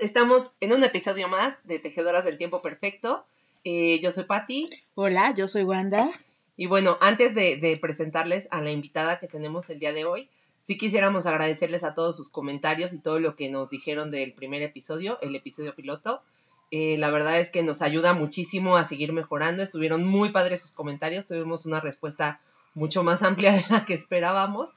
Estamos en un episodio más de Tejedoras del Tiempo Perfecto. Eh, yo soy Patti. Hola, yo soy Wanda. Y bueno, antes de, de presentarles a la invitada que tenemos el día de hoy, sí quisiéramos agradecerles a todos sus comentarios y todo lo que nos dijeron del primer episodio, el episodio piloto. Eh, la verdad es que nos ayuda muchísimo a seguir mejorando. Estuvieron muy padres sus comentarios. Tuvimos una respuesta mucho más amplia de la que esperábamos.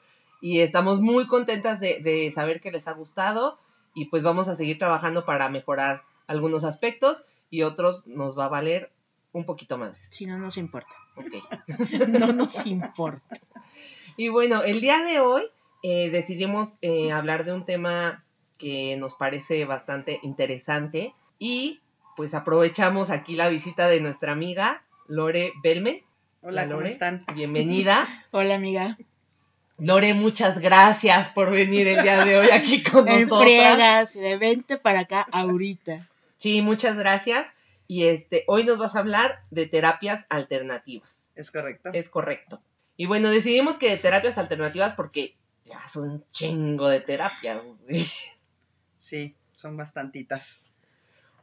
Y estamos muy contentas de, de saber que les ha gustado. Y pues vamos a seguir trabajando para mejorar algunos aspectos y otros nos va a valer un poquito más. Si no nos importa. Ok. No nos importa. Y bueno, el día de hoy eh, decidimos eh, hablar de un tema que nos parece bastante interesante y pues aprovechamos aquí la visita de nuestra amiga Lore Belme. Hola, ¿cómo Lore. están? Bienvenida. Hola, amiga. Lore, muchas gracias por venir el día de hoy aquí con En nosotros. friegas, de vente para acá ahorita. Sí, muchas gracias. Y este, hoy nos vas a hablar de terapias alternativas. ¿Es correcto? Es correcto. Y bueno, decidimos que de terapias alternativas porque ya son un chingo de terapias. güey. Sí, son bastantitas.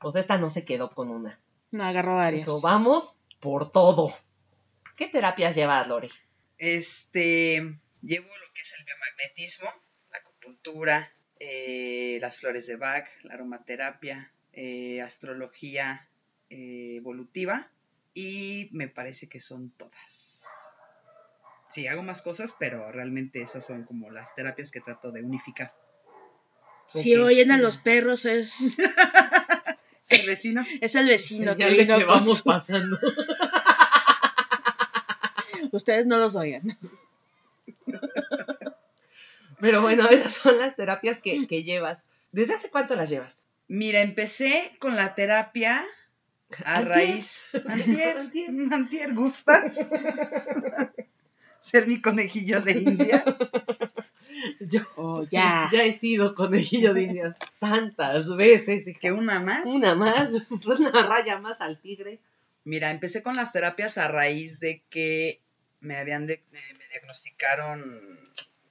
Pues esta no se quedó con una. No agarro varias. Eso, vamos por todo. ¿Qué terapias llevas, Lore? Este, llevo lo que es el biomagnetismo, la acupuntura, eh, las flores de Bach, la aromaterapia, eh, astrología eh, evolutiva y me parece que son todas. Sí, hago más cosas, pero realmente esas son como las terapias que trato de unificar. Si oyen a los perros es, ¿El vecino? es el vecino que vino que vamos su- pasando. Ustedes no los oigan. Pero bueno, esas son las terapias que, que llevas. ¿Desde hace cuánto las llevas? Mira, empecé con la terapia a Antier. raíz. Antier. Antier. Antier, ¿gustas? Ser mi conejillo de indias. Yo Oh, ya. ya he sido conejillo de indias tantas veces. hija. Que una más. Una más, una raya más al tigre. Mira, empecé con las terapias a raíz de que me habían de- eh, diagnosticaron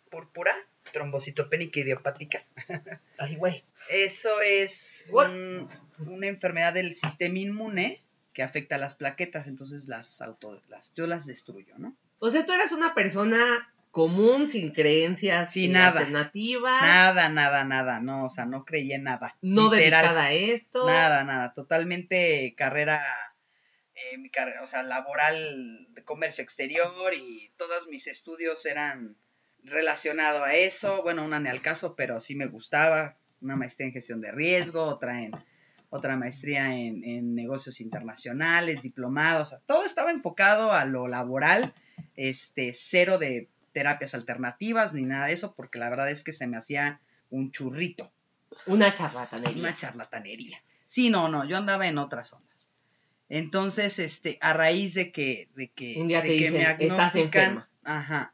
púrpura, trombocitopénica idiopática. Ay, güey. Eso es un- una enfermedad del sistema inmune que afecta a las plaquetas, entonces las auto, las, yo las destruyo, ¿no? O sea, tú eras una persona común, sin creencias Sin nada. alternativas, Nada, nada, nada, no, o sea, no creí en nada. no literal. dedicada a esto. Nada, nada, totalmente carrera, eh, mi carrera, o sea, laboral de comercio exterior y todos mis estudios eran relacionados a eso. Bueno, una ni al caso, pero sí me gustaba. Una maestría en gestión de riesgo, otra en otra maestría en, en negocios internacionales, diplomados, o sea, todo estaba enfocado a lo laboral, este, cero de terapias alternativas ni nada de eso, porque la verdad es que se me hacía un churrito. Una charlatanería. Una charlatanería. Sí, no, no, yo andaba en otras ondas. Entonces, este, a raíz de que, de que, Un día de te que dicen, "Estás enferma". ajá.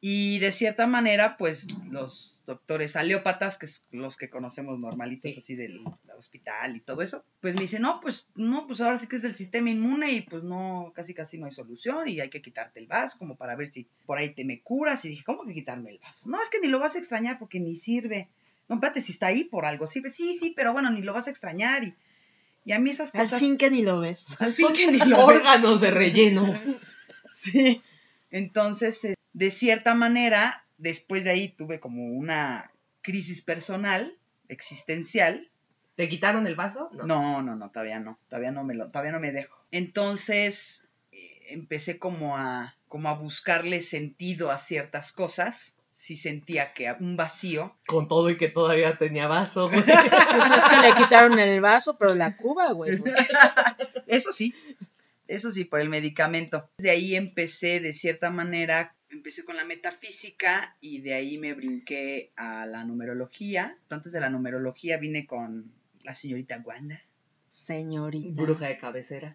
Y de cierta manera, pues, los doctores aleópatas, que es los que conocemos normalitos Sí. así del, del hospital y todo eso, pues me dicen, no, pues, no, pues ahora sí que es del sistema inmune y pues no, casi casi no hay solución y hay que quitarte el vaso como para ver si por ahí te me curas. Y dije, ¿cómo que quitarme el vaso? No, es que ni lo vas a extrañar porque ni sirve. No, espérate, si está ahí por algo sirve. Sí, sí, pero bueno, ni lo vas a extrañar y, y a mí esas Al cosas... fin que ni lo ves. al fin que ni lo ves. órganos de relleno. Sí. Entonces, eh, de cierta manera, después de ahí tuve como una crisis personal, existencial. ¿Te quitaron el vaso? No, no, no, todavía no, todavía no me lo, todavía no me dejo. Entonces, eh, empecé como a, como a buscarle sentido a ciertas cosas. Sí sentía que un vacío. Con todo y que todavía tenía vaso. güey. Pues es que le quitaron el vaso, pero la cuba, güey. Eso sí, eso sí, por el medicamento. De ahí empecé, de cierta manera, empecé con la metafísica y de ahí me brinqué a la numerología. Antes de la numerología vine con la señorita Wanda Señorita. Bruja de cabecera.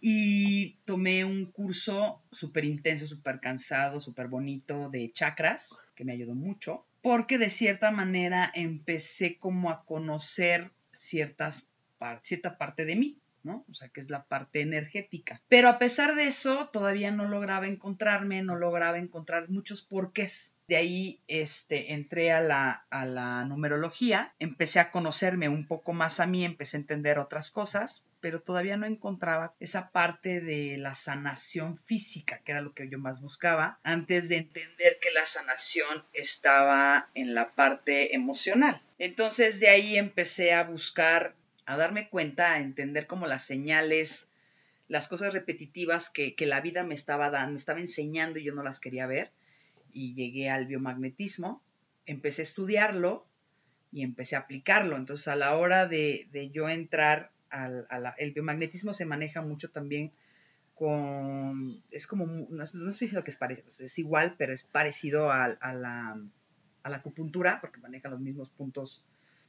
Y tomé un curso súper intenso, súper cansado, súper bonito de chakras, que me ayudó mucho, porque de cierta manera empecé como a conocer ciertas par- cierta parte de mí. ¿no? O sea, que es la parte energética. Pero a pesar de eso, todavía no lograba encontrarme, no lograba encontrar muchos porqués. De ahí este, entré a la, a la numerología, empecé a conocerme un poco más a mí, empecé a entender otras cosas, pero todavía no encontraba esa parte de la sanación física, que era lo que yo más buscaba, antes de entender que la sanación estaba en la parte emocional. Entonces de ahí empecé a buscar a darme cuenta, a entender como las señales, las cosas repetitivas que, la vida me estaba dando, me estaba enseñando y yo no las quería ver. Y llegué al biomagnetismo, empecé a estudiarlo y empecé a aplicarlo. Entonces a la hora de, yo entrar al el biomagnetismo se maneja mucho también con, es como, no, sé si lo que es parecido, es igual, pero es parecido a, a, la, a la acupuntura, porque maneja los mismos puntos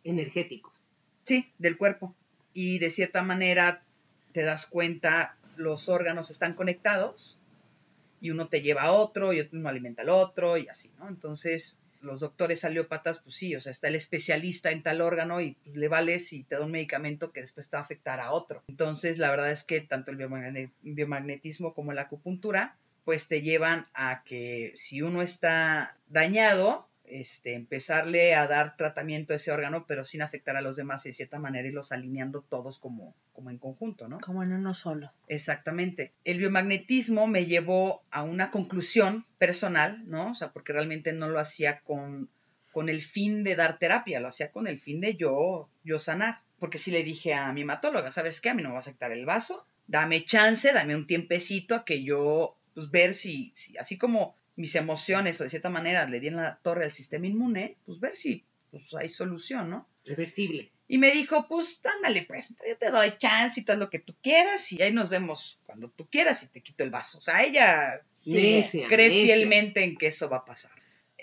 energéticos. Sí, del cuerpo. Y de cierta manera te das cuenta, los órganos están conectados y uno te lleva a otro y uno alimenta al otro y así, ¿no? Entonces, los doctores aliópatas, pues sí, o sea, está el especialista en tal órgano y pues, le vales y te da un medicamento que después te va a afectar a otro. Entonces, la verdad es que tanto el biomagnetismo como la acupuntura, pues te llevan a que si uno está dañado, este, empezarle a dar tratamiento a ese órgano, pero sin afectar a los demás de cierta manera y los alineando todos como, como en conjunto, ¿no? Como en uno solo. Exactamente. El biomagnetismo me llevó a una conclusión personal, ¿no? O sea, porque realmente no lo hacía con, con el fin de dar terapia, lo hacía con el fin de yo, yo sanar. Porque si le dije a mi hematóloga, ¿sabes qué? A mí no me va a aceptar el vaso, dame chance, dame un tiempecito a que yo, pues ver si, si así como mis emociones o de cierta manera le di en la torre al sistema inmune, pues ver si pues, hay solución, ¿no? Reversible. Y me dijo, pues ándale, pues, yo te doy chance y todo lo que tú quieras y ahí nos vemos cuando tú quieras y te quito el vaso. O sea, ella cree fielmente en que eso va a pasar.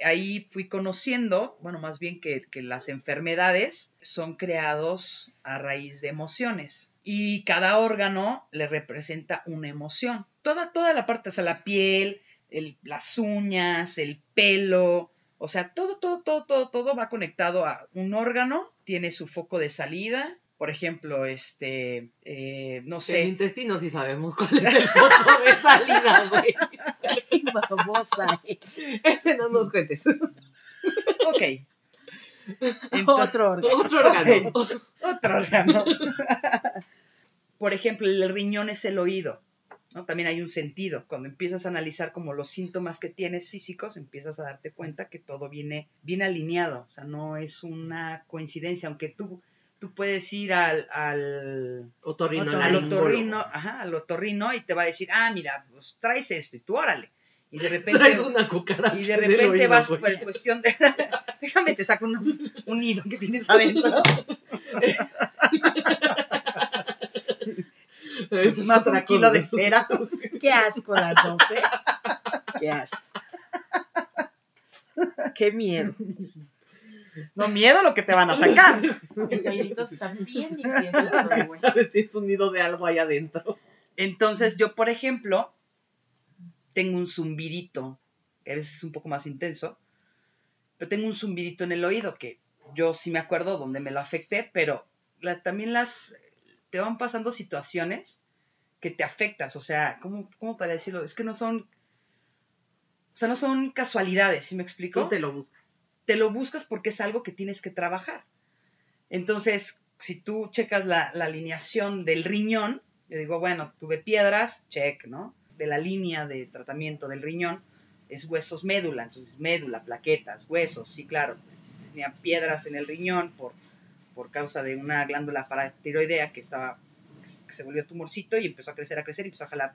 Ahí fui conociendo, bueno, más bien que, que las enfermedades son creados a raíz de emociones y cada órgano le representa una emoción. Toda, toda la parte, o sea, la piel, las uñas, el pelo, o sea, todo, todo, todo, todo, todo va conectado a un órgano, tiene su foco de salida. Por ejemplo, este, eh, no sé. El intestino sí sabemos cuál es el foco de salida, güey. Babosa. Ese no nos cuentes. Ok. otro órgano. Otro órgano. Otro órgano. Por ejemplo, el riñón es el oído. También hay un sentido. Cuando empiezas a analizar como los síntomas que tienes físicos, empiezas a darte cuenta que todo viene bien alineado. O sea, no es una coincidencia, aunque tú, tú puedes ir al, al otorrino, al otorrino, ajá, al otorrino y te va a decir, ah, mira, pues traes esto y tú órale. Y de repente, una cucaracha y de repente vas por cuestión de, déjame te saco un, un nido que tienes adentro. Es más un kilo de cera. Qué asco las 12. Qué asco. Qué miedo. No miedo lo que te van a sacar. Los airitos están bien Es un nido de algo ahí adentro. Entonces, yo, por ejemplo, tengo un zumbidito, que a veces es un poco más intenso, pero tengo un zumbidito en el oído que yo sí me acuerdo dónde me lo afecté, pero también las te van pasando situaciones que te afectas, o sea, ¿cómo, ¿cómo, para decirlo? Es que no son, o sea, no son casualidades, ¿sí me explico? ¿Cómo te lo buscas? Te lo buscas porque es algo que tienes que trabajar. Entonces, si tú checas la, la alineación del riñón, yo digo, bueno, tuve piedras, check, ¿no? De la línea de tratamiento del riñón, es huesos médula, entonces médula, plaquetas, huesos, sí, claro. Tenía piedras en el riñón por por causa de una glándula paratiroidea que estaba que se volvió tumorcito y empezó a crecer, a crecer y empezó a jalar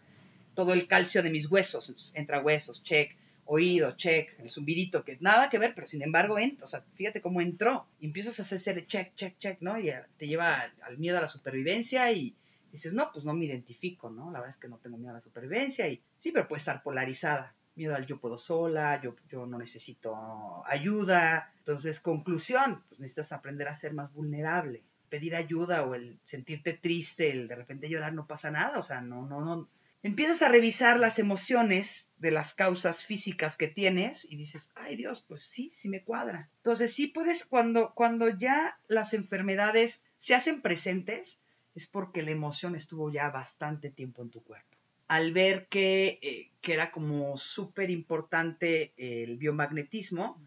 todo el calcio de mis huesos. entra huesos, check, oído, check, el zumbidito, que nada que ver, pero sin embargo entra, o sea, fíjate cómo entró. Y empiezas a hacer check, check, check, ¿no? Y te lleva al, miedo a la supervivencia y dices, no, pues no me identifico, ¿no? La verdad es que no tengo miedo a la supervivencia y sí, pero puede estar polarizada miedo al yo puedo sola, yo, yo no necesito ayuda. Entonces, conclusión, pues necesitas aprender a ser más vulnerable. Pedir ayuda o el sentirte triste, el de repente llorar, no pasa nada. O sea, no, no, no. Empiezas a revisar las emociones de las causas físicas que tienes y dices, ay Dios, pues sí, sí me cuadra. Entonces, sí puedes, cuando, cuando ya las enfermedades se hacen presentes, es porque la emoción estuvo ya bastante tiempo en tu cuerpo. Al ver que, eh, que era como súper importante el biomagnetismo,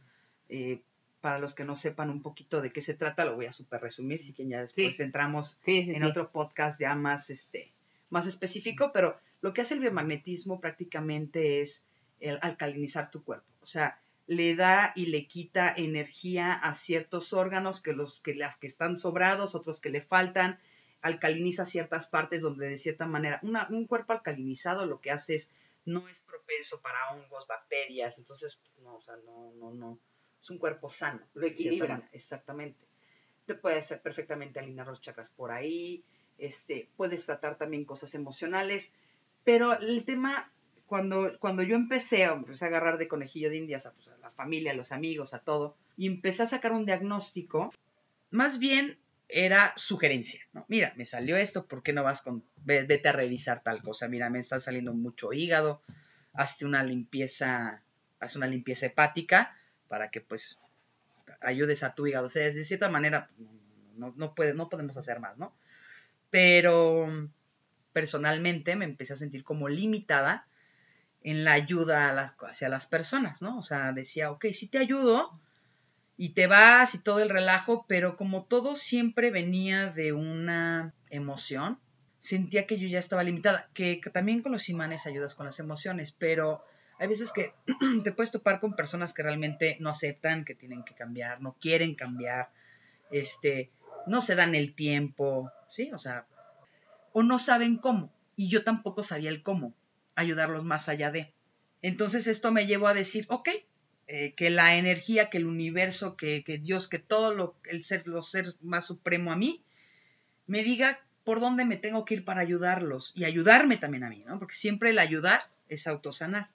eh, para los que no sepan un poquito de qué se trata, lo voy a súper resumir, si que ya después entramos en otro podcast ya más, este, más específico, pero lo que hace el biomagnetismo prácticamente es el alcalinizar tu cuerpo. O sea, le da y le quita energía a ciertos órganos que los que las que están sobrados, otros que le faltan, alcaliniza ciertas partes donde de cierta manera un cuerpo alcalinizado lo que hace es no es propenso para hongos, bacterias, entonces no, o sea, no no no es un cuerpo sano. Lo equilibra. Exactamente. Te puedes perfectamente alinear los chakras por ahí, este, puedes tratar también cosas emocionales, pero el tema, cuando, cuando yo empecé, empecé a agarrar de conejillo de indias a, pues, a la familia, a los amigos, a todo, y empecé a sacar un diagnóstico, más bien era sugerencia, ¿no? Mira, me salió esto, ¿por qué no vas con, vete a revisar tal cosa? Mira, me está saliendo mucho hígado, hazte una limpieza, haz una limpieza hepática, para que pues ayudes a tu hígado. O sea, de cierta manera no, no, puede, no podemos hacer más, ¿no? Pero personalmente me empecé a sentir como limitada en la ayuda hacia las personas, ¿no? O sea, decía, ok, sí te ayudo y te vas y todo el relajo, pero como todo siempre venía de una emoción, sentía que yo ya estaba limitada, que también con los imanes ayudas con las emociones, pero hay veces que te puedes topar con personas que realmente no aceptan que tienen que cambiar, no quieren cambiar, este, no se dan el tiempo, ¿sí? O sea, o no saben cómo. Y yo tampoco sabía el cómo, ayudarlos más allá de. Entonces esto me llevó a decir, ok, eh, que la energía, que el universo, que, que Dios, que todo lo, el ser, lo ser más supremo a mí, me diga por dónde me tengo que ir para ayudarlos y ayudarme también a mí, ¿no? Porque siempre el ayudar es autosanar.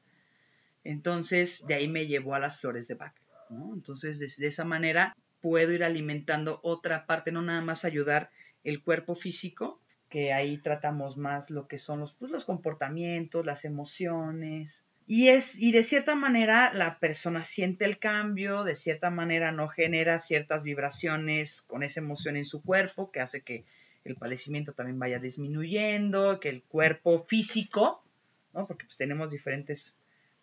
Entonces, de ahí me llevó a las flores de Bach. ¿no? Entonces, de, esa manera puedo ir alimentando otra parte, no nada más ayudar el cuerpo físico, que ahí tratamos más lo que son los, pues, los comportamientos, las emociones. Y, es, y de cierta manera la persona siente el cambio, de cierta manera no genera ciertas vibraciones con esa emoción en su cuerpo, que hace que el padecimiento también vaya disminuyendo, que el cuerpo físico, ¿no? porque pues tenemos diferentes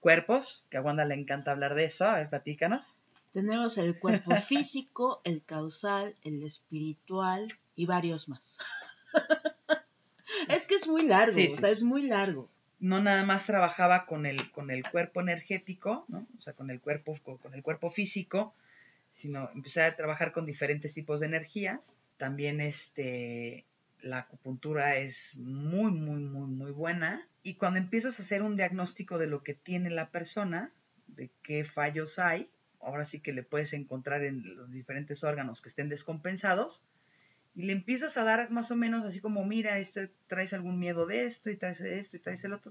cuerpos, que a Wanda le encanta hablar de eso. A ver, platícanos. Tenemos el cuerpo físico, el causal, el espiritual y varios más. es que es muy largo, o sea, es muy largo. No nada más trabajaba con el, con el cuerpo energético, ¿no? O sea, con el cuerpo, con el cuerpo físico, sino empecé a trabajar con diferentes tipos de energías. También este, la acupuntura es muy, muy, muy, muy buena. Y cuando empiezas a hacer un diagnóstico de lo que tiene la persona, de qué fallos hay, ahora sí que le puedes encontrar en los diferentes órganos que estén descompensados, y le empiezas a dar más o menos así como, mira, este, traes algún miedo de esto, y traes esto, y traes el otro,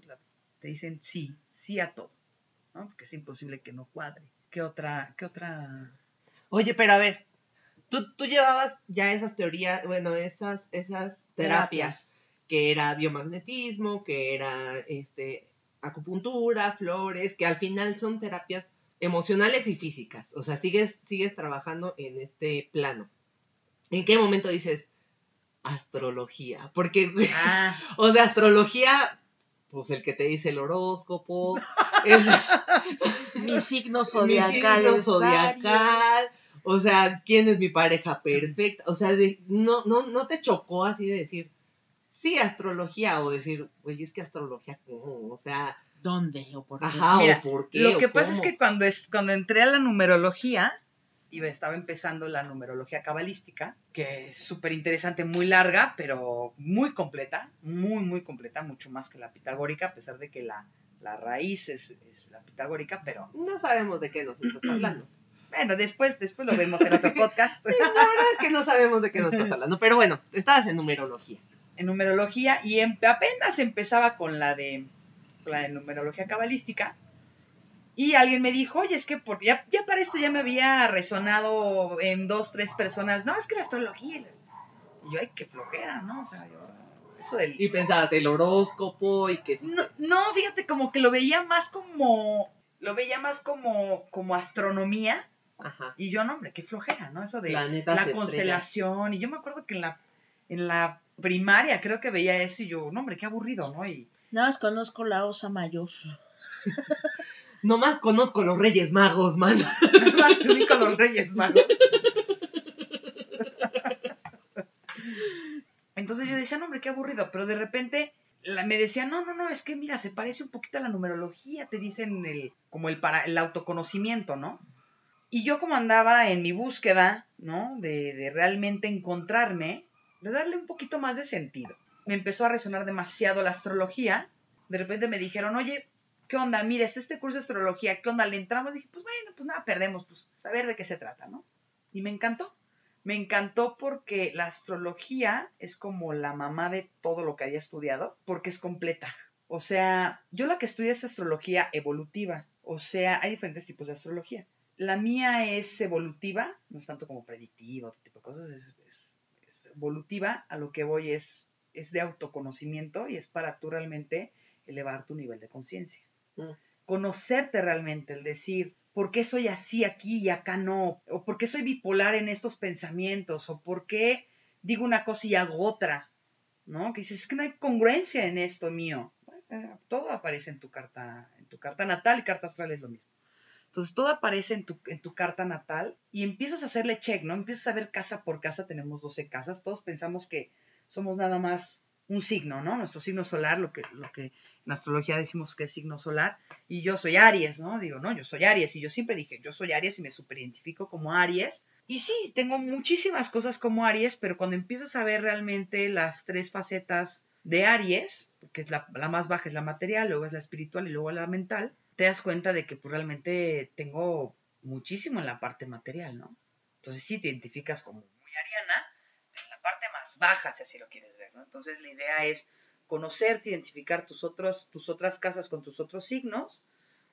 te dicen sí, sí a todo, ¿no? Porque es imposible que no cuadre. ¿Qué otra, qué otra? Oye, pero a ver, tú, tú llevabas ya esas teorías, bueno, esas, esas terapias, que era biomagnetismo, que era este, acupuntura, flores, que al final son terapias emocionales y físicas. O sea, sigues, sigues trabajando en este plano. ¿En qué momento dices astrología? Porque, ah. o sea, astrología, pues el que te dice el horóscopo, mi signo zodiacal. Mi signo zodiacal o sea, ¿quién es mi pareja perfecta? O sea, no, no, no te chocó así de decir, sí, astrología, o decir, oye, es que astrología, ¿cómo? O sea... ¿Dónde o por qué? Ajá, o por qué. Lo que pasa es que cuando, es, cuando entré a la numerología, iba, estaba empezando la numerología cabalística, que es súper interesante, muy larga, pero muy completa, muy, muy completa, mucho más que la pitagórica, a pesar de que la, la raíz es, es la pitagórica, pero... No sabemos de qué nos estás hablando. Bueno, después, después lo vemos en otro podcast. la verdad es que no sabemos de qué nos estás hablando. Pero bueno, estabas en numerología. En numerología y apenas empezaba con la de la de numerología cabalística. Y alguien me dijo, oye, es que porque ya, ya, para esto ya me había resonado en dos, tres personas. No, es que la astrología. Y yo, ay, qué flojera, ¿no? O sea, yo, eso del... Y pensabas el horóscopo y que... No, no, fíjate, como que lo veía más como... Lo veía más como, como astronomía y yo, no, hombre, qué flojera, ¿no? Eso de la, constelación. Y yo me acuerdo que en la, en la primaria creo que veía eso y yo, no hombre, qué aburrido, ¿no? Y Nada más conozco la osa mayor. No más conozco los Reyes Magos, man. más tú con los Reyes Magos. Entonces yo decía, no hombre, qué aburrido, pero de repente la- me decían, no, no, no, es que mira, se parece un poquito a la numerología, te dicen el, como el, para, el autoconocimiento, ¿no? Y yo como andaba en mi búsqueda, ¿no? De, realmente encontrarme, de darle un poquito más de sentido. Me empezó a resonar demasiado la astrología. De repente me dijeron, oye, ¿qué onda? Mira, está este curso de astrología, ¿qué onda? Le entramos. dije, pues bueno, pues nada, perdemos, pues saber de qué se trata, ¿no? Y me encantó. Me encantó porque la astrología es como la mamá de todo lo que haya estudiado, porque es completa. O sea, yo la que estudio es astrología evolutiva. O sea, hay diferentes tipos de astrología. La mía es evolutiva, no es tanto como predictiva, otro tipo de cosas, es, es- es evolutiva. A lo que voy es, es de autoconocimiento y es para tú realmente elevar tu nivel de conciencia. Mm. Conocerte realmente, el decir, ¿por qué soy así aquí y acá no? ¿O por qué soy bipolar en estos pensamientos? ¿O por qué digo una cosa y hago otra? ¿No? Que dices, es que no hay congruencia en esto mío. Eh, Todo aparece en tu carta, en tu carta natal y carta astral es lo mismo. Entonces todo aparece en tu, en tu carta natal y empiezas a hacerle check, ¿no? Empiezas a ver casa por casa, tenemos 12 casas, todos pensamos que somos nada más un signo, ¿no? Nuestro signo solar, lo que, lo que en astrología decimos que es signo solar, y yo soy Aries, ¿no? Digo, no, yo soy Aries, y yo siempre dije, yo soy Aries y me superidentifico como Aries. Y sí, tengo muchísimas cosas como Aries, pero cuando empiezas a ver realmente las tres facetas de Aries, que es la, la más baja es la material, luego es la espiritual y luego la mental, te das cuenta de que pues, realmente tengo muchísimo en la parte material, ¿no? Entonces sí te identificas como muy ariana, en la parte más baja, si así lo quieres ver, ¿no? Entonces la idea es conocerte, identificar tus, otros, tus otras casas con tus otros signos,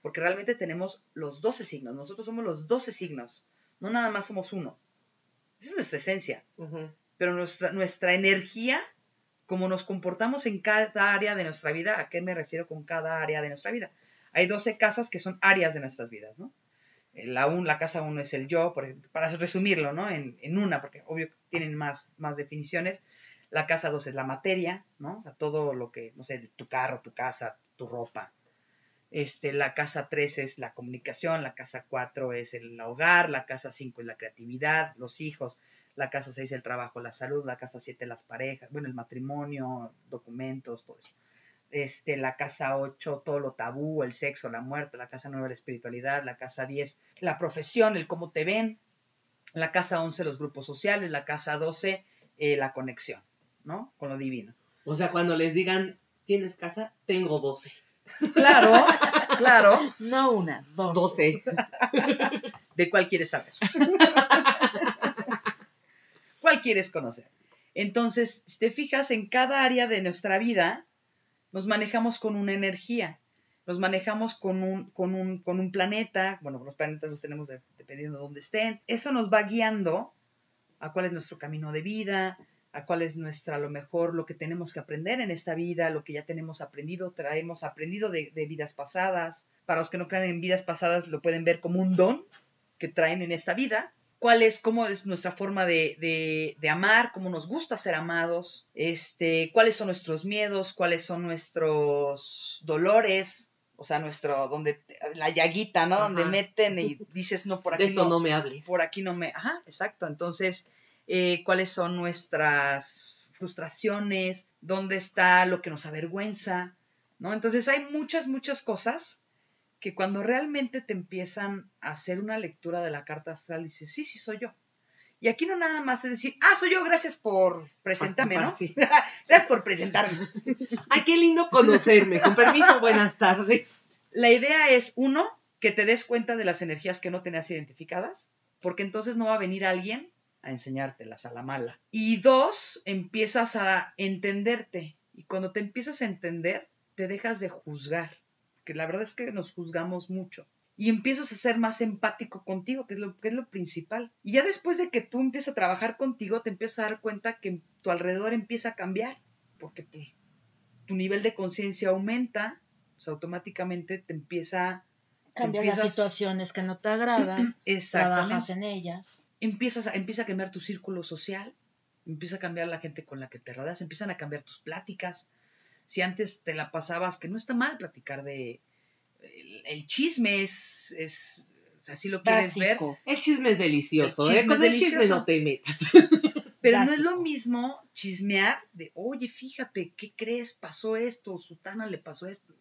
porque realmente tenemos los 12 signos, nosotros somos los 12 signos, no nada más somos uno. Esa es nuestra esencia, pero nuestra, nuestra energía, como nos comportamos en cada área de nuestra vida, ¿a qué me refiero con cada área de nuestra vida? Hay 12 casas que son áreas de nuestras vidas, ¿no? La, un, la casa 1 es el yo, por para resumirlo, ¿no? En, una, porque obvio tienen más, más definiciones. La casa 2 es la materia, ¿no? O sea, todo lo que, no sé, tu carro, tu casa, tu ropa. Este, la casa 3 es la comunicación, la casa 4 es el hogar, la casa 5 es la creatividad, los hijos, la casa 6 el trabajo, la salud, la casa 7 las parejas, bueno, el matrimonio, documentos, todo eso. Este, la casa 8, todo lo tabú, el sexo, la muerte, la casa 9, la espiritualidad, la casa 10, la profesión, el cómo te ven, la casa 11, los grupos sociales, la casa 12, eh, la conexión, ¿no? Con lo divino. O sea, cuando les digan, ¿tienes casa? Tengo 12. Claro, claro. No una, dos. 12. ¿De cuál quieres saber? ¿Cuál quieres conocer? Entonces, si te fijas, en cada área de nuestra vida nos manejamos con una energía, nos manejamos con un, con un, con un planeta, bueno, los planetas los tenemos de- dependiendo de dónde estén. Eso nos va guiando a cuál es nuestro camino de vida, a cuál es nuestra, a lo mejor, lo que tenemos que aprender en esta vida, lo que ya tenemos aprendido, traemos aprendido de, de vidas pasadas. Para los que no crean en vidas pasadas, lo pueden ver como un don que traen en esta vida. ¿Cuál es, cómo es nuestra forma de, de- de amar, cómo nos gusta ser amados? Este, ¿Cuáles son nuestros miedos? ¿Cuáles son nuestros dolores? O sea, nuestro, donde, la llaguita, ¿no? Ajá. Donde meten y dices, no, por De aquí eso no no me hable. por aquí no me... Ajá, exacto. Entonces, eh, ¿cuáles son nuestras frustraciones? ¿Dónde está lo que nos avergüenza? ¿No? Entonces hay muchas, muchas cosas que cuando realmente te empiezan a hacer una lectura de la carta astral, dices, sí, sí, soy yo. Y aquí no nada más es decir, ah, soy yo, gracias por presentarme, ¿no? Sí. gracias por presentarme. Ay, qué lindo conocerme. Con permiso, buenas tardes. La idea es, uno, que te des cuenta de las energías que no tenías identificadas, porque entonces no va a venir alguien a enseñártelas a la mala. Y dos, empiezas a entenderte. Y cuando te empiezas a entender, te dejas de juzgar, que la verdad es que nos juzgamos mucho. Y empiezas a ser más empático contigo, que es lo, que es lo principal. Y ya después de que tú empiezas a trabajar contigo, te empiezas a dar cuenta que tu alrededor empieza a cambiar, porque pues, tu nivel de conciencia aumenta, pues automáticamente te empieza Cambias las empiezas- situaciones que no te agradan, trabajas en ellas. empiezas a, empieza a cambiar tu círculo social Empieza a cambiar la gente con la que te rodeas, empiezan a cambiar tus pláticas. Si antes te la pasabas, que no está mal platicar de... El, chisme es, es, o sea, si lo quieres ver. El chisme es delicioso, el ¿eh? Con el chisme no te metas. Pero no es lo mismo chismear de, oye, fíjate, ¿qué crees? Pasó esto, Sutana le pasó esto.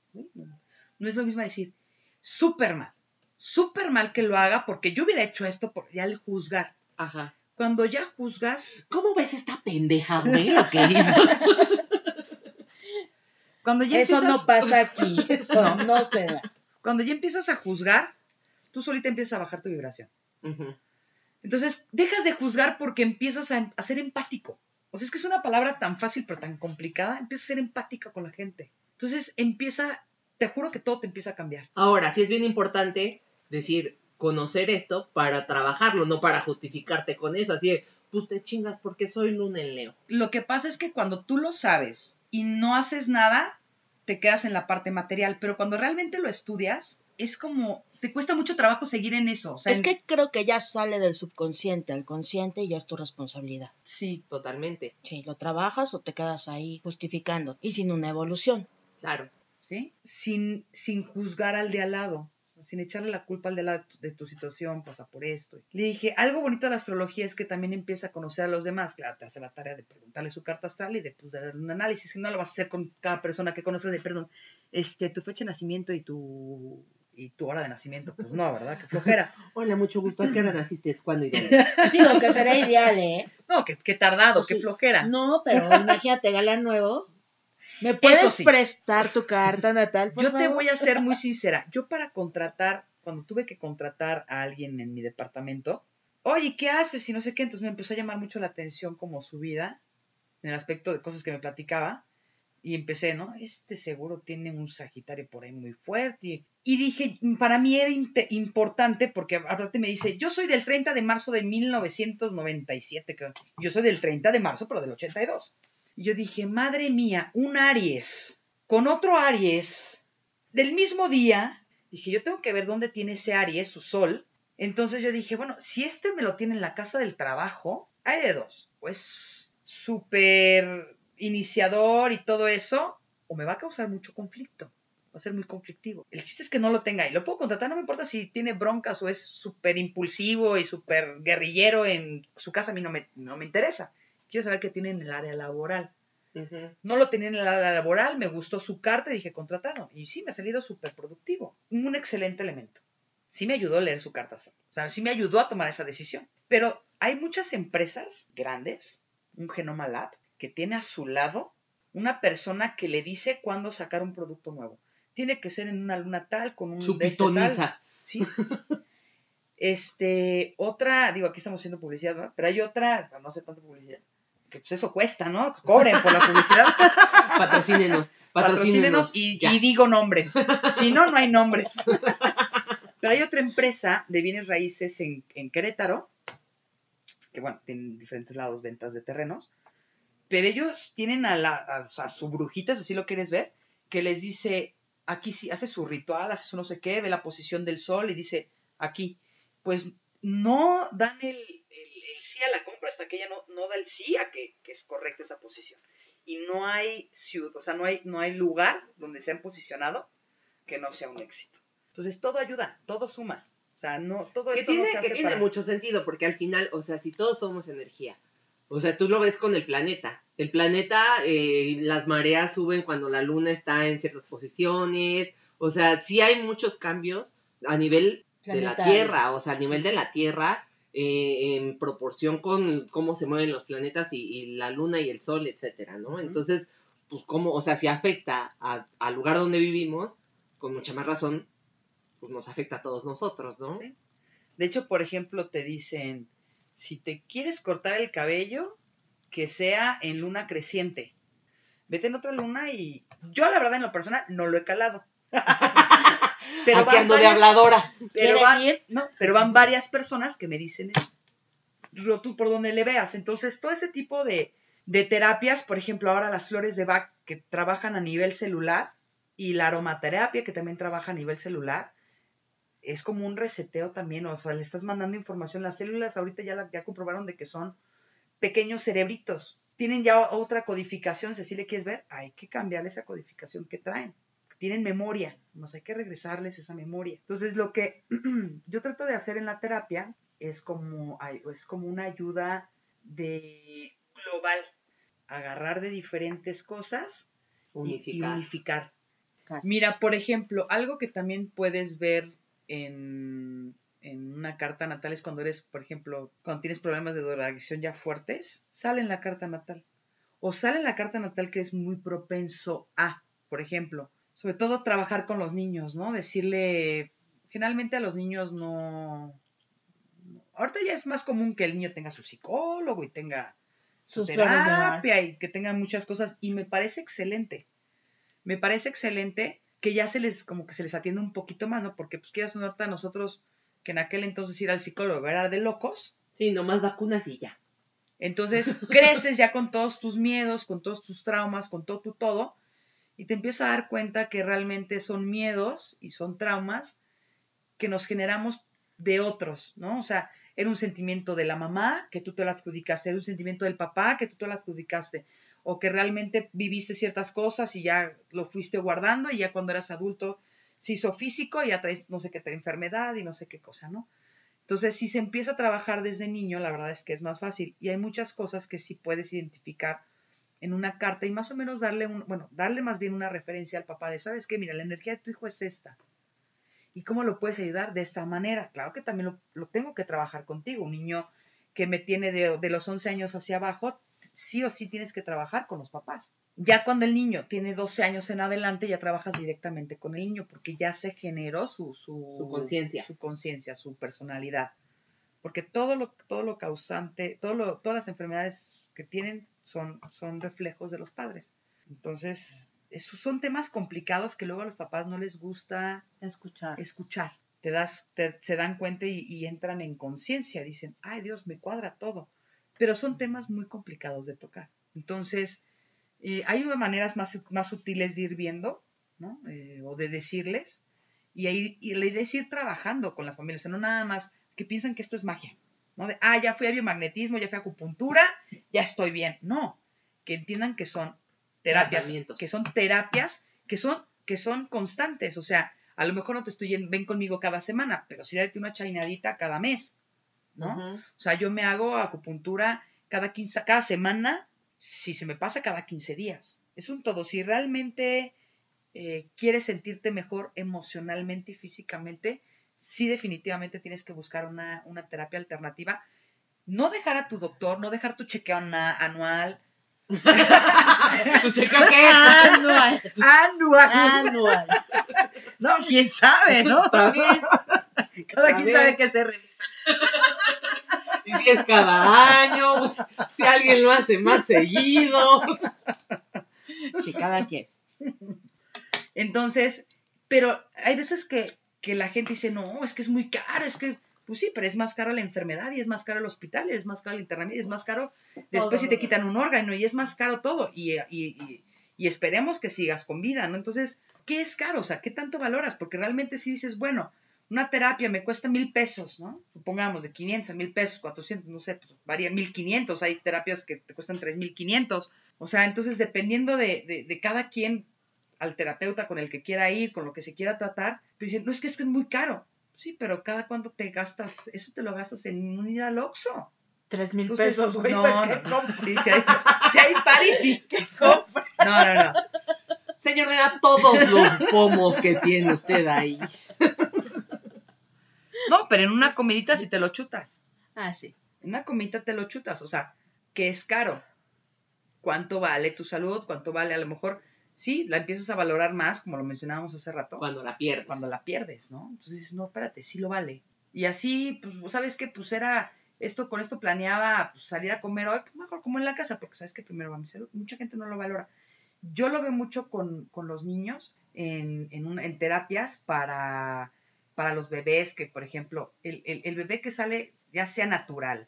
No es lo mismo decir, súper mal, súper mal que lo haga porque yo hubiera hecho esto por ya al juzgar. Ajá. Cuando ya juzgas. ¿Cómo ves esta pendeja, güey? Lo que Cuando ya Eso no pasa aquí. Eso no, se da. Cuando ya empiezas a juzgar, tú solita empiezas a bajar tu vibración. Entonces, dejas de juzgar porque empiezas a, a, ser empático. O sea, es que es una palabra tan fácil pero tan complicada. Empiezas a ser empática con la gente. Entonces, empieza, te juro que todo te empieza a cambiar. Ahora, sí es bien importante decir, conocer esto para trabajarlo, no para justificarte con eso. Así de, pues te chingas porque soy luna en Leo. Lo que pasa es que cuando tú lo sabes y no haces nada, te quedas en la parte material, pero cuando realmente lo estudias, es como, te cuesta mucho trabajo seguir en eso. es que creo que ya sale del subconsciente al consciente y ya es tu responsabilidad. Sí, totalmente. Sí, lo trabajas o te quedas ahí justificando y sin una evolución. Claro. ¿Sí? Sin, sin juzgar al de al lado sin echarle la culpa al de, la, de tu situación, pasa por esto. Le dije, algo bonito de la astrología es que también empieza a conocer a los demás, claro, te hace la tarea de preguntarle su carta astral y de, pues, de un análisis, que no lo vas a hacer con cada persona que conoces, de, perdón, este, tu fecha de nacimiento y tu y tu hora de nacimiento, pues no, ¿verdad? Qué flojera. Hola, mucho gusto. ¿A qué hora naciste? ¿Cuándo y Digo que será ideal, ¿eh? No, que, tardado, pues qué flojera. No, pero imagínate, galán nuevo. ¿Me puedes prestar tu carta natal? yo te voy a ser muy sincera. Yo para contratar, cuando tuve que contratar a alguien en mi departamento, oye, ¿qué haces? Y no sé qué. Entonces me empezó a llamar mucho la atención como su vida, en el aspecto de cosas que me platicaba. Y empecé, ¿no? Este seguro tiene un Sagitario por ahí muy fuerte. Y dije, para mí era importante porque aparte me dice, yo soy del 30 de marzo de 1997, creo. Yo soy del 30 de marzo, pero del 82. Y yo dije, madre mía, un Aries con otro Aries del mismo día. Dije, yo tengo que ver dónde tiene ese Aries, su sol. Entonces yo dije, bueno, si este me lo tiene en la casa del trabajo, hay de dos. Pues súper iniciador y todo eso, o me va a causar mucho conflicto. Va a ser muy conflictivo. El chiste es que no lo tenga y lo puedo contratar, no me importa si tiene broncas o es súper impulsivo y súper guerrillero en su casa, a mí no me, no me interesa quiero saber qué tiene en el área laboral. No lo tenía en el área laboral, me gustó su carta y dije contratado. Y sí, me ha salido súper productivo. Un excelente elemento. Sí me ayudó a leer su carta. O sea, sí me ayudó a tomar esa decisión. Pero hay muchas empresas grandes, un Genoma Lab, que tiene a su lado una persona que le dice cuándo sacar un producto nuevo. Tiene que ser en una luna tal, con un... Su este Sí. este, otra, digo, aquí estamos haciendo publicidad, ¿no? Pero hay otra, no sé tanta publicidad, que pues eso cuesta, ¿no? Cobren por la publicidad. patrocínenos, patrocínenos. y, digo nombres. Si no, no hay nombres. Pero hay otra empresa de bienes raíces en, Querétaro, que bueno, tienen diferentes lados ventas de terrenos, pero ellos tienen a, la, a, su brujita, si así lo quieres ver, que les dice, aquí sí, hace su ritual, hace su no sé qué, ve la posición del sol y dice, aquí, pues no dan el, sí a la compra hasta que ella no, no da el sí a que, es correcta esa posición. Y no hay ciudad, o sea, no hay, no hay lugar donde se han posicionado que no sea un éxito. Entonces, todo ayuda, todo suma. O sea, no, todo esto tiene, no se hace Que tiene mucho sentido, porque al final, o sea, si todos somos energía, o sea, tú lo ves con el planeta. El planeta, eh, las mareas suben cuando la luna está en ciertas posiciones. O sea, sí hay muchos cambios a nivel de la Tierra, o sea, a nivel de la Tierra, eh, en proporción con cómo se mueven los planetas y, la luna y el sol, etcétera, ¿no? Entonces, pues cómo, o sea, si afecta al lugar donde vivimos, con mucha más razón, pues nos afecta a todos nosotros, ¿no? De hecho, por ejemplo, te dicen, si te quieres cortar el cabello, que sea en luna creciente. Vete en otra luna y yo la verdad en lo personal no lo he calado. pero de habladora. Pero van, no, pero van varias personas que me dicen, tú por donde le veas. Entonces, todo ese tipo de, de terapias, por ejemplo, ahora las flores de Bach que trabajan a nivel celular y la aromaterapia que también trabaja a nivel celular, es como un reseteo también, o sea, le estás mandando información. Las células ahorita ya, ya comprobaron de que son pequeños cerebritos. Tienen ya otra codificación, si así le quieres ver, hay que cambiarle esa codificación que traen. Tienen memoria, hay que regresarles esa memoria. Entonces, lo que yo trato de hacer en la terapia es como, es como una ayuda de global, agarrar de diferentes cosas y unificar. Mira, por ejemplo, algo que también puedes ver en, en una carta natal es cuando eres, por ejemplo, cuando tienes problemas de drogadicción ya fuertes, sale en la carta natal. O sale en la carta natal que es muy propenso a, por ejemplo, sobre todo trabajar con los niños, ¿no? Decirle, generalmente a los niños no... Ahorita ya es más común que el niño tenga su psicólogo y tenga su terapia y que tenga muchas cosas y me parece excelente. Me parece excelente que ya se les, como que se les atiende un poquito más, ¿no? Porque pues quieras ahorita nosotros que en aquel entonces ir al psicólogo era de locos. Sí, nomás vacunas y ya. Entonces creces ya con todos tus miedos, con todos tus traumas, con todo tu todo, y te empiezas a dar cuenta que realmente son miedos y son traumas que nos generamos de otros, ¿no? O sea, era un sentimiento de la mamá que tú te lo adjudicaste, era un sentimiento del papá que tú te lo adjudicaste, o que realmente viviste ciertas cosas y ya lo fuiste guardando y ya cuando eras adulto se hizo físico y ya traes no sé qué enfermedad y no sé qué cosa, ¿no? Entonces, si se empieza a trabajar desde niño, la verdad es que es más fácil y hay muchas cosas que sí puedes identificar en una carta y más o menos darle un, bueno, darle más bien una referencia al papá de, ¿sabes qué? Mira, la energía de tu hijo es esta. ¿Y cómo lo puedes ayudar? De esta manera. Claro que también lo, tengo que trabajar contigo. Un niño que me tiene de, de los 11 años hacia abajo, sí o sí tienes que trabajar con los papás. Ya cuando el niño tiene 12 años en adelante, ya trabajas directamente con el niño porque ya se generó su, su, conciencia, su, conciencia, su personalidad. Porque todo lo, todo lo causante, todo lo, todas las enfermedades que tienen son, son reflejos de los padres. Entonces, esos son temas complicados que luego a los papás no les gusta escuchar. escuchar. Te das, se dan cuenta y, y entran en conciencia, dicen, ay Dios, me cuadra todo pero son temas muy complicados de tocar. Entonces, eh, hay maneras más, más sutiles de ir viendo, ¿no? Eh, o de decirles, y, ahí, y la idea es ir trabajando con la familia, o sea, no nada más que piensan que esto es magia, ¿no? De, ah, ya fui a biomagnetismo, ya fui a acupuntura, ya estoy bien. No, que entiendan que son terapias, que son terapias que son, que son constantes, o sea, a lo mejor no te estoy, ven conmigo cada semana, pero sí date una chainadita cada mes, ¿no? O sea, yo me hago acupuntura cada, 15, cada semana, si se me pasa cada 15 días. Es un todo. Si realmente eh, quieres sentirte mejor emocionalmente y físicamente, sí definitivamente tienes que buscar una, terapia alternativa. No dejar a tu doctor, no dejar tu chequeo anual. ¿Tu chequeo qué es? Anual. Anual. Anual. No, quién sabe, ¿no? Cada quien sabe que se revisa. Y si es cada año, si alguien lo hace más seguido. Sí, cada quien. Entonces, pero hay veces que, que la gente dice, no, es que es muy caro, es que, pues sí, pero es más caro la enfermedad y es más caro el hospital y es más caro el internamiento y es más caro después si te quitan un órgano y es más caro todo y, y, y, esperemos que sigas con vida, ¿no? Entonces, ¿qué es caro? O sea, ¿qué tanto valoras? Porque realmente si dices, bueno, una terapia me cuesta mil pesos, ¿no? Supongamos de 500 mil pesos, 400, no sé, pues varía 1500, hay terapias que te cuestan 3500. O sea, entonces dependiendo de, de, cada quien, al terapeuta con el que quiera ir, con lo que se quiera tratar, te dicen, no, es que es, que es muy caro. Sí, pero cada cuando te gastas, eso te lo gastas en un ida al Oxxo. Tres mil pesos, güey, no, pues no, Sí, si hay, si hay paris, sí, que compre. No, no, no. Señor, me da todos los pomos que tiene usted ahí. No, pero en una comidita si te lo chutas. Ah, sí. En una comidita te lo chutas, o sea, que es caro. ¿Cuánto vale tu salud? ¿Cuánto vale? A lo mejor, sí, la empiezas a valorar más, como lo mencionábamos hace rato. Cuando la pierdes. Cuando la pierdes, ¿no? Entonces dices, no, espérate, sí lo vale. Y así, pues, ¿sabes qué? Pues era, esto, con esto planeaba pues, salir a comer hoy, pues mejor como en la casa, porque sabes que primero va mi salud. Mucha gente no lo valora. Yo lo veo mucho con, los niños en, en, en terapias para para los bebés que, por ejemplo, el, bebé que sale ya sea natural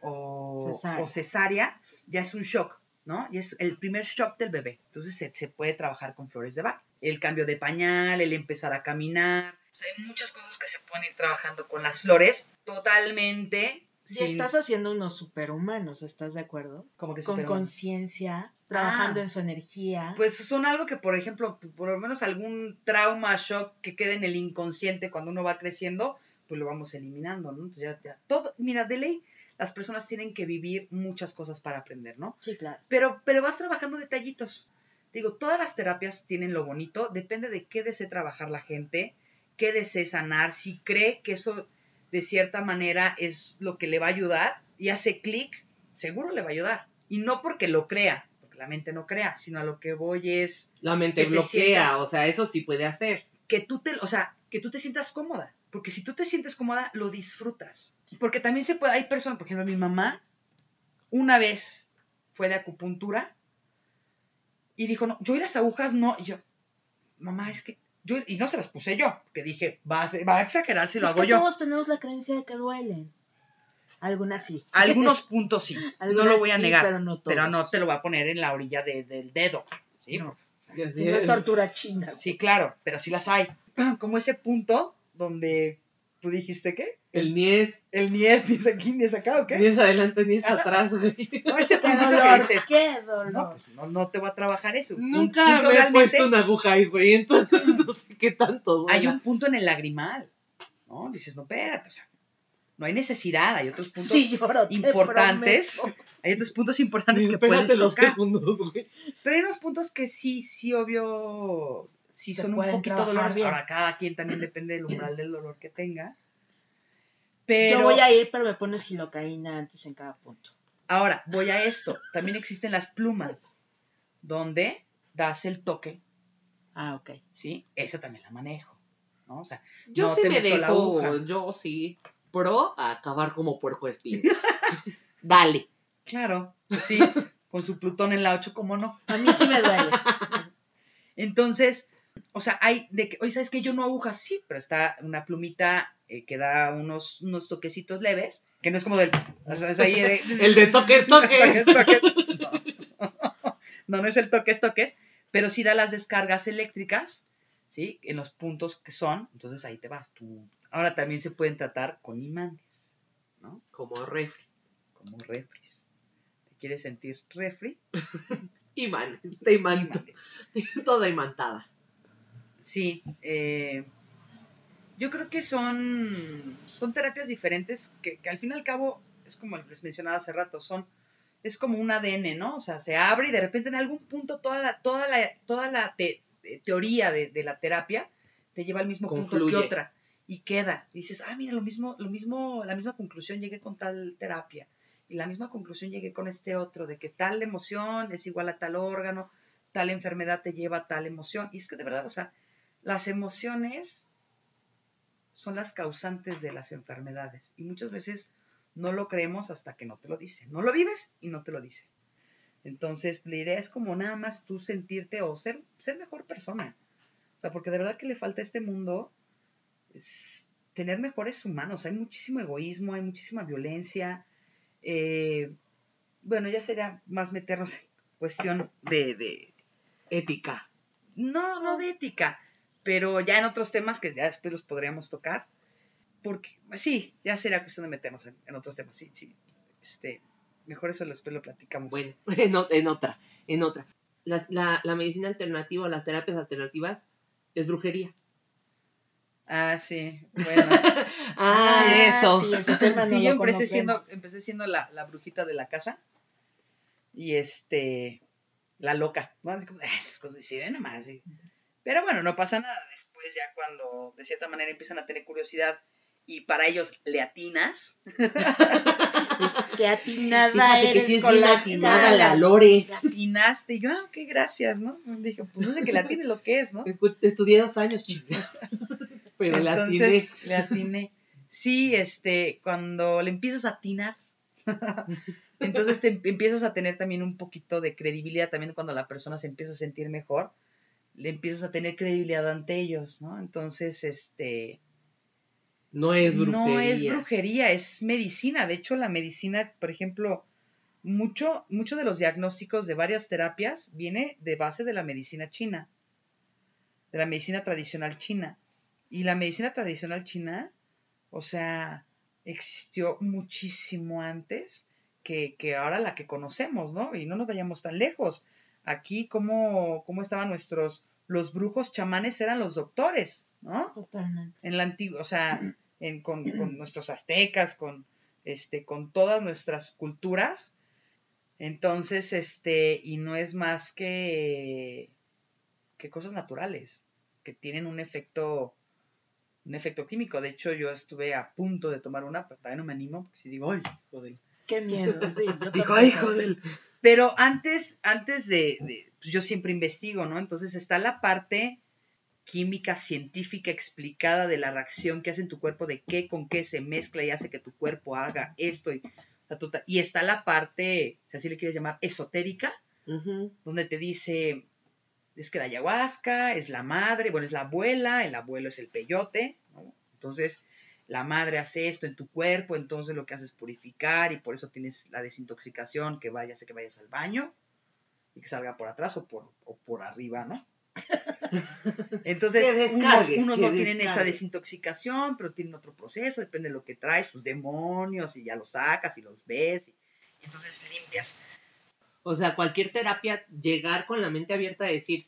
o cesárea. ya es un shock, ¿no? Y es el primer shock del bebé. Entonces se, puede trabajar con flores de Bach. El cambio de pañal, el empezar a caminar. hay muchas cosas que se pueden ir trabajando con las flores totalmente Y estás haciendo unos superhumanos, ¿estás de acuerdo? como que Con conciencia, trabajando Ah. en su energía. Pues son algo que, por ejemplo, por lo menos algún trauma, shock que quede en el inconsciente cuando uno va creciendo, pues lo vamos eliminando, ¿no? Entonces ya, ya- todo, mira, de ley, las personas tienen que vivir muchas cosas para aprender, ¿no? sí, claro. Pero, pero vas trabajando detallitos. Digo, todas las terapias tienen lo bonito, depende de qué desee trabajar la gente, qué desee sanar, si cree que eso de cierta manera es lo que le va a ayudar y hace clic, seguro le va a ayudar. Y no porque lo crea, porque la mente no crea, sino a lo que voy es La mente Que te bloquea, sientas- o sea, eso sí puede hacer. que tú te, o sea, que tú te sientas cómoda. Porque si tú te sientes cómoda, lo disfrutas. Porque también se puede, hay personas, por ejemplo, mi mamá, una vez fue de acupuntura y dijo, no, yo y las agujas no. Y yo, mamá, es que yo, y no se las puse yo, porque dije, va a, ser- va a exagerar si lo Es hago que yo. todos tenemos la creencia de que duelen. Algunas sí. Algunos puntos sí, no lo voy a sí, negar, pero no pero todos. no te lo voy a poner en la orilla de- del dedo. ¿sí? No. Y así Si no es es. tortura china. Sí, claro, pero sí las hay. Como ese punto donde tú dijiste, ¿qué? El ni es, El ni es, ni es aquí, ni es acá, ¿o ni qué? es adelante, ni es atrás, güey. No, ese ¡Qué puntito que dolor! dices, ¡Qué dolor! no, pues no, no te voy a trabajar eso. Un Nunca punto me he realmente- puesto una aguja ahí, güey, entonces no sé qué tanto. Hay un punto en el lagrimal, ¿no? Dices, no, espérate, o sea, no hay necesidad, hay otros puntos Sí, lloro, te importantes, hay otros puntos importantes Ni que puedes los tocar. segundos, güey. Pero hay unos puntos que sí, sí, obvio, sí son un poquito dolorosos. bien. Ahora, cada quien también depende del umbral del dolor que tenga. Pero Yo voy a ir, pero me pones gilocaína antes en cada punto. Ahora, voy a esto. También existen las plumas, donde das el toque, Ah, ok. ¿sí? Esa también la manejo, ¿no? O sea, Yo no sí te me la dejo, aguja. yo sí, pro a acabar como puerco espín. Dale. Claro, pues sí, con su Plutón en la 8, ¿cómo no? A mí sí me duele. Entonces, o sea, hay de que, oye, ¿sabes que Yo no agujas, sí, pero está una plumita eh, que da unos, unos toquecitos leves, que no es como del... o sea, es ahí de- El de toques, toques. toques. No. no, no es el toques, toques, pero sí da las descargas eléctricas, ¿sí? En los puntos que son, entonces ahí te vas tú. Ahora también se pueden tratar con imanes, ¿no? Como refri. Como refris. ¿Te quieres sentir refri? Imán. Te imanta. Imanes. Toda imantada. Sí, eh, yo creo que son, son terapias diferentes que, que al fin y al cabo, es como les mencionaba hace rato, son, es como un ADN, ¿no? O sea, se abre y de repente en algún punto toda la, toda la, toda la te- eh, teoría de, de la terapia te lleva al mismo punto que otra y queda. Y dices, ah, mira, lo mismo, lo mismo, la misma conclusión llegué con tal terapia y la misma conclusión llegué con este otro, de que tal emoción es igual a tal órgano, tal enfermedad te lleva a tal emoción. Y es que de verdad, o sea, las emociones son las causantes de las enfermedades y muchas veces no lo creemos hasta que no te lo dicen. No lo vives y no te lo dicen. Entonces, la idea es como nada más tú sentirte o ser, ser mejor persona. O sea, porque de verdad que le falta a este mundo es tener mejores humanos. Hay muchísimo egoísmo, hay muchísima violencia. Eh, bueno, ya sería más meternos en cuestión de, de, Ética. no, no de ética, pero ya en otros temas que ya después los podríamos tocar. Porque, sí, ya sería cuestión de meternos en, en otros temas. Sí, sí. Este, mejor eso después lo platicamos. Bueno, en, o- en otra, en otra. La, la medicina alternativa, las terapias alternativas, es brujería. Ah, sí, bueno. Ah, eso. Sí, no sí, yo empecé siendo, empecé siendo la, la brujita de la casa. Y este, la loca. ¿no? Así como, "Ah, esas cosas de sirena más. sí". Pero bueno, no pasa nada. Después ya cuando de cierta manera empiezan a tener curiosidad y para ellos le atinas, Qué atinada Fíjate que sí con atinada la Lore. le atinaste. Y yo, ah, qué gracias, ¿no? Dije, pues no sé que le atine lo que es, ¿no? Estudié dos años, chica. Pero la atiné. Entonces le atiné. Sí, este, cuando le empiezas a atinar, entonces te em- empiezas a tener también un poquito de credibilidad también cuando la persona se empieza a sentir mejor, le empiezas a tener credibilidad ante ellos, ¿no? Entonces, este, No es brujería. no es brujería, es medicina. De hecho, la medicina, por ejemplo, mucho, mucho de los diagnósticos de varias terapias viene de base de la medicina china, de la medicina tradicional china. Y la medicina tradicional china, o sea, existió muchísimo antes que, que ahora la que conocemos, ¿no? Y no nos vayamos tan lejos. Aquí, ¿cómo, cómo estaban nuestros, los brujos chamanes eran los doctores, ¿no? Totalmente. En la antigua, o sea, en, con, con nuestros aztecas, con, este, con todas nuestras culturas. Entonces, este, y no es más que, que cosas naturales, que tienen un efecto, un efecto químico. De hecho, yo estuve a punto de tomar una, pero todavía no me animo, porque si digo, ay, joder. Qué miedo, sí. yo Dijo, también. ay, joder. Pero antes, antes de, de- pues yo siempre investigo, ¿no? Entonces está la parte química científica explicada de la reacción que hace en tu cuerpo, de qué con qué se mezcla y hace que tu cuerpo haga esto. Y, ta, ta, ta. y está la parte, si así le quieres llamar, esotérica, donde te dice, es que la ayahuasca es la madre, bueno, es la abuela, el abuelo es el peyote, ¿no? Entonces, la madre hace esto en tu cuerpo, entonces lo que hace es purificar y por eso tienes la desintoxicación, que vaya, sé que vayas al baño y que salga por atrás o por, o por arriba, ¿no? Entonces, unos, no tienen esa desintoxicación, pero tienen otro proceso, depende de lo que traes, tus demonios, y ya los sacas y los ves, y, y entonces limpias. O sea, cualquier terapia, llegar con la mente abierta a decir,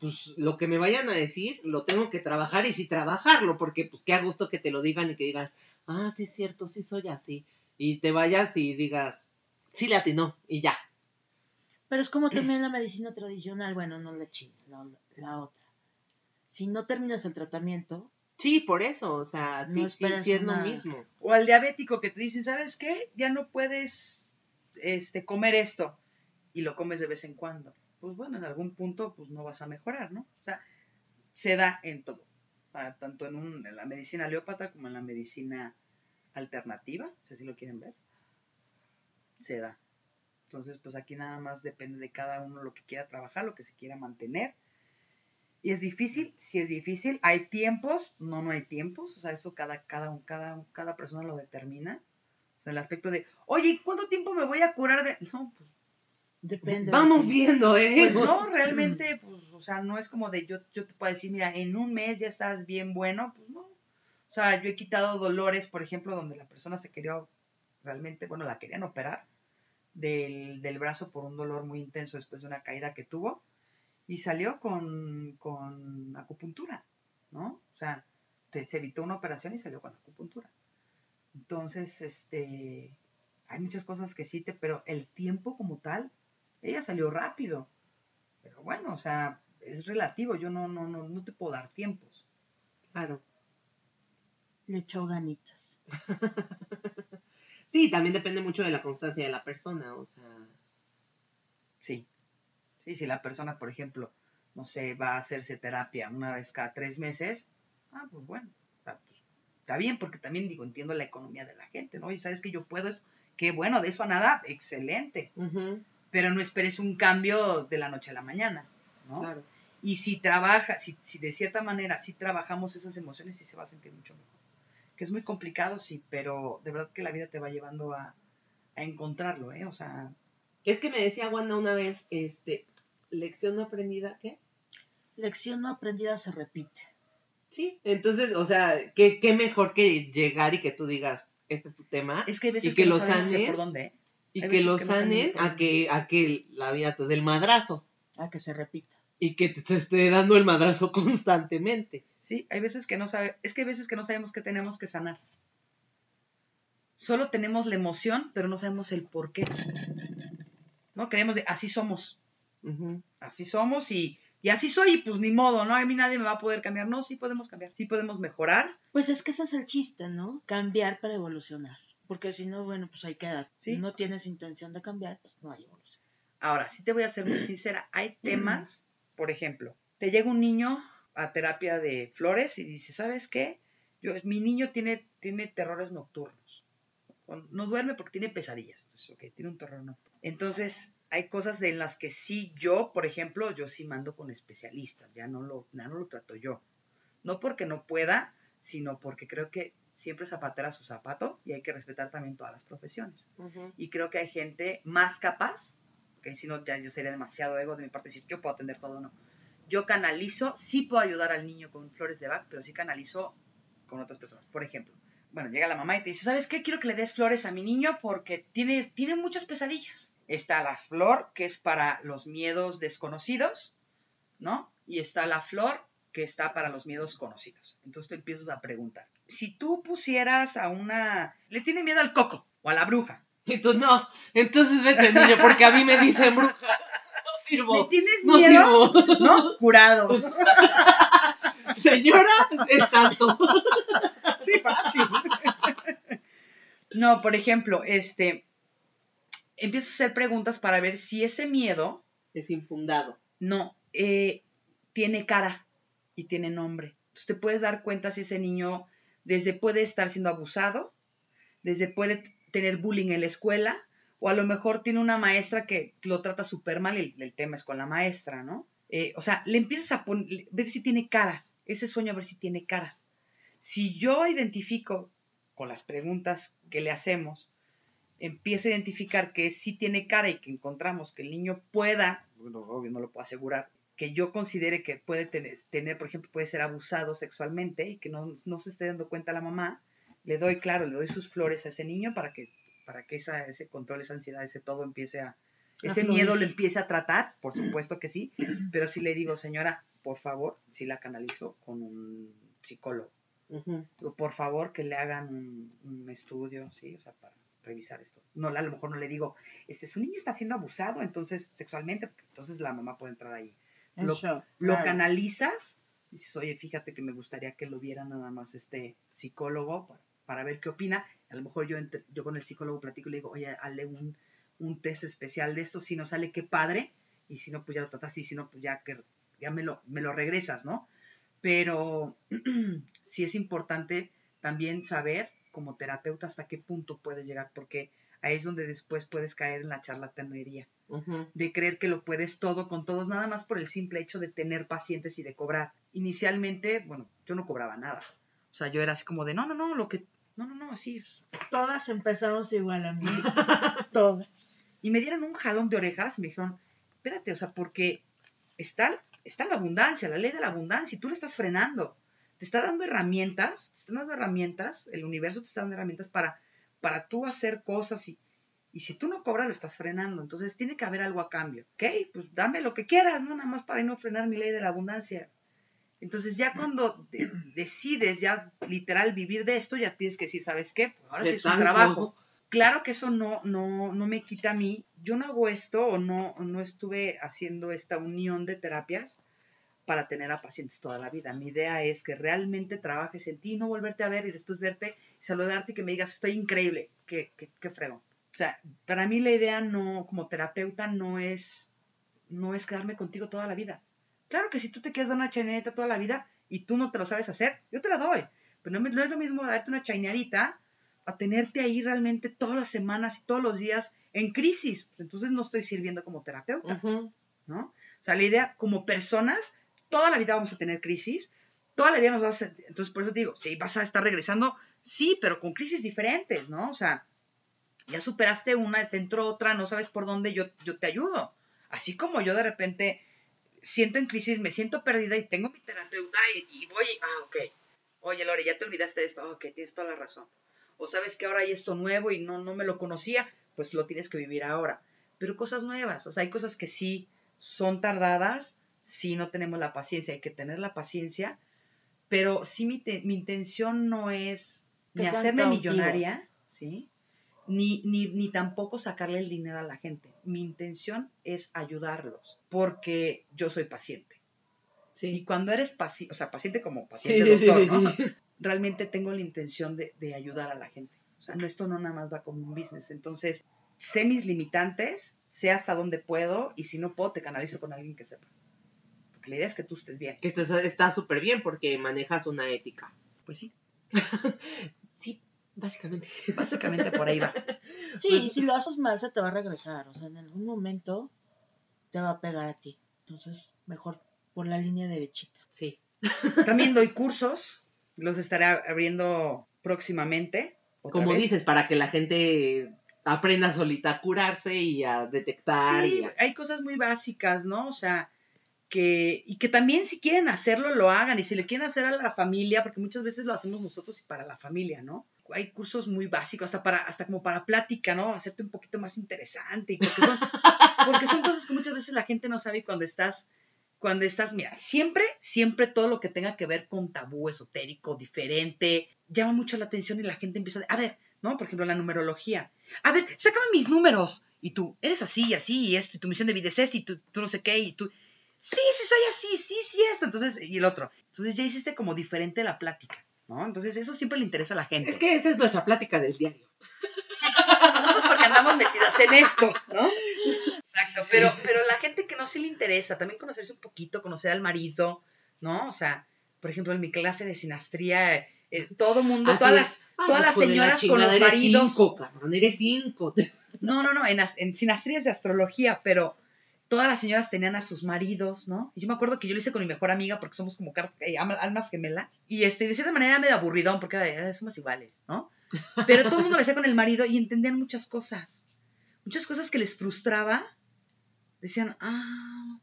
pues lo que me vayan a decir, lo tengo que trabajar y sí trabajarlo, porque pues qué a gusto que te lo digan y que digas, ah, sí es cierto, sí soy así. Y te vayas y digas, sí le atinó, y ya. Pero es como también la medicina tradicional, bueno, no la china, no, la- otra. Si no terminas el tratamiento, Sí, por eso, o sea, No sí, sí, esperes sí es lo una- mismo. O al diabético que te dicen, ¿sabes qué? Ya no puedes este, comer esto y lo comes de vez en cuando. Pues bueno, en algún punto pues no vas a mejorar, ¿no? O sea, se da en todo, ah, tanto en, un- en la medicina aleópata como en la medicina alternativa, si así lo quieren ver. Se da. Entonces, pues aquí nada más depende de cada uno lo que quiera trabajar, lo que se quiera mantener. Y es difícil, sí es difícil. Hay tiempos, no, no hay tiempos. O sea, eso cada, cada, cada, cada persona lo determina. O sea, el aspecto de, oye, ¿cuánto tiempo me voy a curar de...? No, pues, depende. Vamos de- viendo, ¿eh? pues no, realmente, pues, o sea, no es como de yo, yo te puedo decir, mira, en un mes ya estás bien bueno, pues no. O sea, yo he quitado dolores, por ejemplo, donde la persona se quería realmente, bueno, la querían operar del, del brazo por un dolor muy intenso después de una caída que tuvo y salió con, con acupuntura, ¿no? O sea, te- se evitó una operación y salió con acupuntura. Entonces, este, hay muchas cosas que sí te, pero el tiempo como tal, ella salió rápido. Pero bueno, o sea, es relativo, yo no, no, no, no te puedo dar tiempos. Claro. Le echó ganitas. Sí, también depende mucho de la constancia de la persona, o sea. Sí. Sí, si la persona, por ejemplo, no sé, va a hacerse terapia una vez cada tres meses, ah, pues bueno, sea, pues, está bien, porque también digo, entiendo la economía de la gente, ¿no? Y sabes que yo puedo esto, qué bueno, de eso a nada, excelente. Pero no esperes un cambio de la noche a la mañana, ¿no? Claro. Y si trabaja, si, si de cierta manera, si trabajamos esas emociones, sí se va a sentir mucho mejor. Que es muy complicado, sí, pero de verdad que la vida te va llevando a, a encontrarlo, ¿eh? O sea, Es que me decía Wanda una vez, este, lección no aprendida, ¿qué? Lección no aprendida se repite. Sí. Entonces, o sea, ¿qué, qué mejor que llegar y que tú digas, este es tu tema, es que hay veces Y que que, no lo por dónde, ¿eh? Y hay que lo que sanen a que, a que la vida te dé el madrazo A que se repita. y que te, esté dando el madrazo constantemente. Sí, hay veces que no sabe, es que hay veces que no sabemos qué tenemos que sanar. Solo tenemos la emoción, pero no sabemos el por qué. ¿No? Creemos de así somos. Así somos y, y así soy, y pues ni modo, ¿no? A mí nadie me va a poder cambiar. No, sí podemos cambiar, sí podemos mejorar. Pues es que ese es el chiste, ¿no? Cambiar para evolucionar. Porque si no, bueno, pues ahí queda. Sí. Si no tienes intención de cambiar, pues no hay evolución. Ahora, sí te voy a ser muy sincera, hay temas, por ejemplo, te llega un niño a terapia de flores y dice, ¿sabes qué? Yo, mi niño tiene, tiene terrores nocturnos. No duerme porque tiene pesadillas. Entonces, ok, tiene un terror nocturno. Entonces, hay cosas en las que sí yo, por ejemplo, yo sí mando con especialistas, ya no lo, ya no lo trato yo. No porque no pueda, sino porque creo que siempre zapatera su zapato y hay que respetar también todas las profesiones. Y creo que hay gente más capaz, que si no, ya yo sería demasiado ego de mi parte decir yo puedo atender todo o no. Yo canalizo, sí puedo ayudar al niño con flores de Bach, pero sí canalizo con otras personas. Por ejemplo, bueno, llega la mamá y te dice, ¿sabes qué? Quiero que le des flores a mi niño porque tiene, tiene muchas pesadillas. Está la flor, que es para los miedos desconocidos, ¿no? Y está la flor, que está para los miedos conocidos. Entonces tú empiezas a preguntar. Si tú pusieras a una... Le tiene miedo al coco o a la bruja. Y tú no, entonces vete niño, porque a mí me dicen bruja. No sirvo. ¿Le tienes No miedo? sirvo. ¿No? Curado. Señora, es tanto. Sí, fácil. No, por ejemplo, este, empiezas a hacer preguntas para ver si ese miedo Es infundado. no eh, tiene cara y tiene nombre. Entonces te puedes dar cuenta si ese niño desde puede estar siendo abusado, desde puede tener bullying en la escuela, o a lo mejor tiene una maestra que lo trata súper mal y el, tema es con la maestra, ¿no? Eh, o sea, le empiezas a ver si tiene cara, ese sueño a ver si tiene cara. Si yo identifico con las preguntas que le hacemos, empiezo a identificar que sí tiene cara y que encontramos que el niño pueda, no lo puedo asegurar, que yo considere que puede tener, tener, por ejemplo, puede ser abusado sexualmente y que no, no se esté dando cuenta la mamá, le doy, claro, le doy sus flores a ese niño para que, para que esa, ese control, esa ansiedad, ese todo empiece a, ese miedo lo empiece a tratar, por supuesto que sí, pero sí le digo, señora, por favor, si la canalizo con un psicólogo. Digo, por favor, que le hagan un, un estudio, ¿sí? O sea, para revisar esto. No, a lo mejor no le digo, este, su niño está siendo abusado, entonces, sexualmente, entonces la mamá puede entrar ahí. Lo- shock, Lo claro. canalizas, dices, oye, fíjate que me gustaría que lo viera nada más este psicólogo para, para ver qué opina. A lo mejor yo, entre- yo con el psicólogo platico y le digo, oye, hazle un, un test especial de esto, si no sale, qué padre, y si no, pues ya lo tratas, y si no, pues ya, que, ya me, lo, me lo regresas, ¿no? Pero sí es importante también saber, como terapeuta, hasta qué punto puedes llegar, porque ahí es donde después puedes caer en la charlatanería de creer que lo puedes todo con todos, nada más por el simple hecho de tener pacientes y de cobrar. Inicialmente, bueno, yo no cobraba nada. O sea, yo era así como de, no, no, no, lo que, no, no, no, así. es". Todas empezamos igual, amiga. Todas. Y me dieron un jalón de orejas y me dijeron, espérate, o sea, porque está, está la abundancia, la ley de la abundancia, y tú le estás frenando. Te está dando herramientas, te está dando herramientas, el universo te está dando herramientas para, para tú hacer cosas y, y si tú no cobras lo estás frenando. Entonces tiene que haber algo a cambio. Ok, pues dame lo que quieras, no nada más para no frenar mi ley de la abundancia. Entonces ya cuando de- decides ya literal vivir de esto, ya tienes que decir, ¿sabes qué? Pues ahora sí es un trabajo claro que eso no, no, no me quita a mí. Yo no hago esto o no, no estuve haciendo esta unión de terapias para tener a pacientes toda la vida. Mi idea es que realmente trabajes en ti, no volverte a ver y después verte, saludarte y que me digas, estoy increíble, qué, qué, qué fregón. O sea, para mí la idea no, como terapeuta, no es, no es quedarme contigo toda la vida. Claro que si tú te quieres dar una chainadita toda la vida y tú no te lo sabes hacer, yo te la doy. Pero no, es lo mismo darte una chainadita a tenerte ahí realmente todas las semanas y todos los días en crisis. Pues entonces no estoy sirviendo como terapeuta. ¿no? O sea, la idea, como personas, toda la vida vamos a tener crisis, toda la vida nos vas a... Entonces, por eso te digo, sí, vas a estar regresando, sí, pero con crisis diferentes, ¿no? O sea, ya superaste una, te entró otra, no sabes por dónde, yo, yo te ayudo. Así como yo de repente siento en crisis, me siento perdida y tengo mi terapeuta y, voy, ah, ok. Oye, Lore, ya te olvidaste de esto, Ah, ok, tienes toda la razón. O sabes que ahora hay esto nuevo y no, no me lo conocía, pues lo tienes que vivir ahora. Pero cosas nuevas, o sea, hay cosas que sí son tardadas, sí no tenemos la paciencia, hay que tener la paciencia, pero sí mi, te- mi intención no es Que ni hacerme cautivos. millonaria, ¿sí? Ni, ni, ni tampoco sacarle el dinero a la gente. Mi intención es ayudarlos, porque yo soy paciente. Y cuando eres paciente, o sea, paciente como paciente sí, doctor, realmente tengo la intención de, de ayudar a la gente. O sea, no, esto no nada más va como un business. Entonces, sé mis limitantes, sé hasta dónde puedo y si no puedo, te canalizo con alguien que sepa. Porque la idea es que tú estés bien. Que esto es- está súper bien porque manejas una ética. Pues sí, Sí, básicamente. básicamente por ahí va. Sí, Pues- y si lo haces mal se te va a regresar. O sea, en algún momento te va a pegar a ti. Entonces, mejor por la línea derechita. Sí. También doy cursos, los estaré abriendo próximamente. otra Como vez. dices, para que la gente aprenda solita a curarse y a detectar. Sí, y a- hay cosas muy básicas, ¿no? O sea, que, y que también si quieren hacerlo, lo hagan, y si le quieren hacer a la familia, porque muchas veces lo hacemos nosotros y para la familia, ¿no? hay cursos muy básicos, hasta para, hasta como para plática, ¿no? Hacerte un poquito más interesante. y Porque son, porque son cosas que muchas veces la gente no sabe y cuando estás, cuando estás, mira, siempre, siempre todo lo que tenga que ver con tabú esotérico, diferente, llama mucho la atención y la gente empieza a, a ver, ¿no? Por ejemplo, la numerología. A ver, sácame mis números. Y tú, eres así y así, y esto, y tu misión de vida es esto, y tú, tú no sé qué, y tú, sí, sí, soy así, sí, sí, esto. Entonces, y el otro. Entonces ya hiciste como diferente la plática, ¿no? Entonces eso siempre le interesa a la gente. Es que esa es nuestra plática del diario. Nosotros porque andamos metidas en esto, ¿no? Exacto, pero, pero la gente que no sí le interesa, también conocerse un poquito, conocer al marido, ¿no? O sea, por ejemplo, en mi clase de sinastría, eh, todo mundo, Así todas de, las, "Ah, todas las hijo de la señoras con los eres maridos. Cinco, cabrón, eres cinco. No, no, no, en, en sinastría es de astrología, pero todas las señoras tenían a sus maridos, ¿no? Y yo me acuerdo que yo lo hice con mi mejor amiga porque somos como eh, almas gemelas. Y este, de cierta manera era medio aburridón porque era de, "Ah, somos iguales, ¿no? Pero todo el mundo lo hacía con el marido y entendían muchas cosas. Muchas cosas que les frustraba. Decían, ah,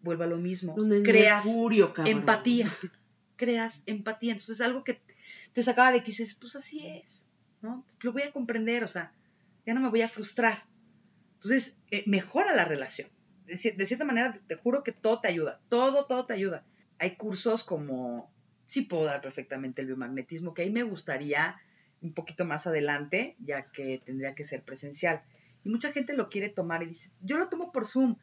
vuelvo a lo mismo. Un es Creas Mercurio, empatía. Creas empatía. Entonces, algo que te sacaba de quicio, dices, pues así es, ¿no? Lo voy a comprender, o sea, ya no me voy a frustrar. Entonces, eh, mejora la relación. De, cier- de cierta manera, te, te juro que todo te ayuda. Todo, todo te ayuda. Hay cursos como, sí puedo dar perfectamente el biomagnetismo, que ahí me gustaría un poquito más adelante, ya que tendría que ser presencial. Y mucha gente lo quiere tomar y dice, yo lo tomo por Zoom.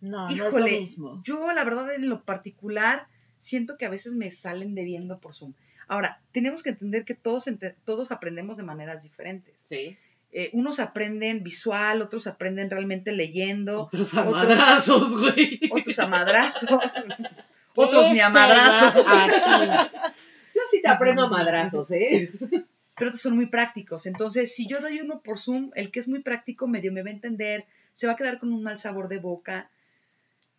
No, no es lo Híjole, mismo. yo la verdad en lo particular siento que a veces me salen debiendo por Zoom. Ahora, tenemos que entender que todos, todos aprendemos de maneras diferentes. Sí. Eh, unos aprenden visual, otros aprenden realmente leyendo, Otros Otros- amadrazos, güey. otros a madrazos, otros ni a madrazos. Yo sí te aprendo a madrazos, ¿eh? pero otros son muy prácticos. Entonces, si yo doy uno por Zoom, el que es muy práctico medio me va a entender, se va a quedar con un mal sabor de boca.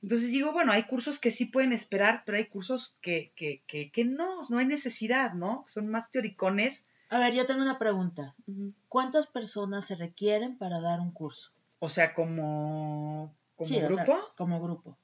Entonces digo, bueno, hay cursos que sí pueden esperar, pero hay cursos que, que, que, que no, no hay necesidad, ¿no? Son más teoricones. A ver, yo tengo una pregunta. ¿Cuántas personas se requieren para dar un curso? O sea, como, como Sí, o sea, grupo, como grupo,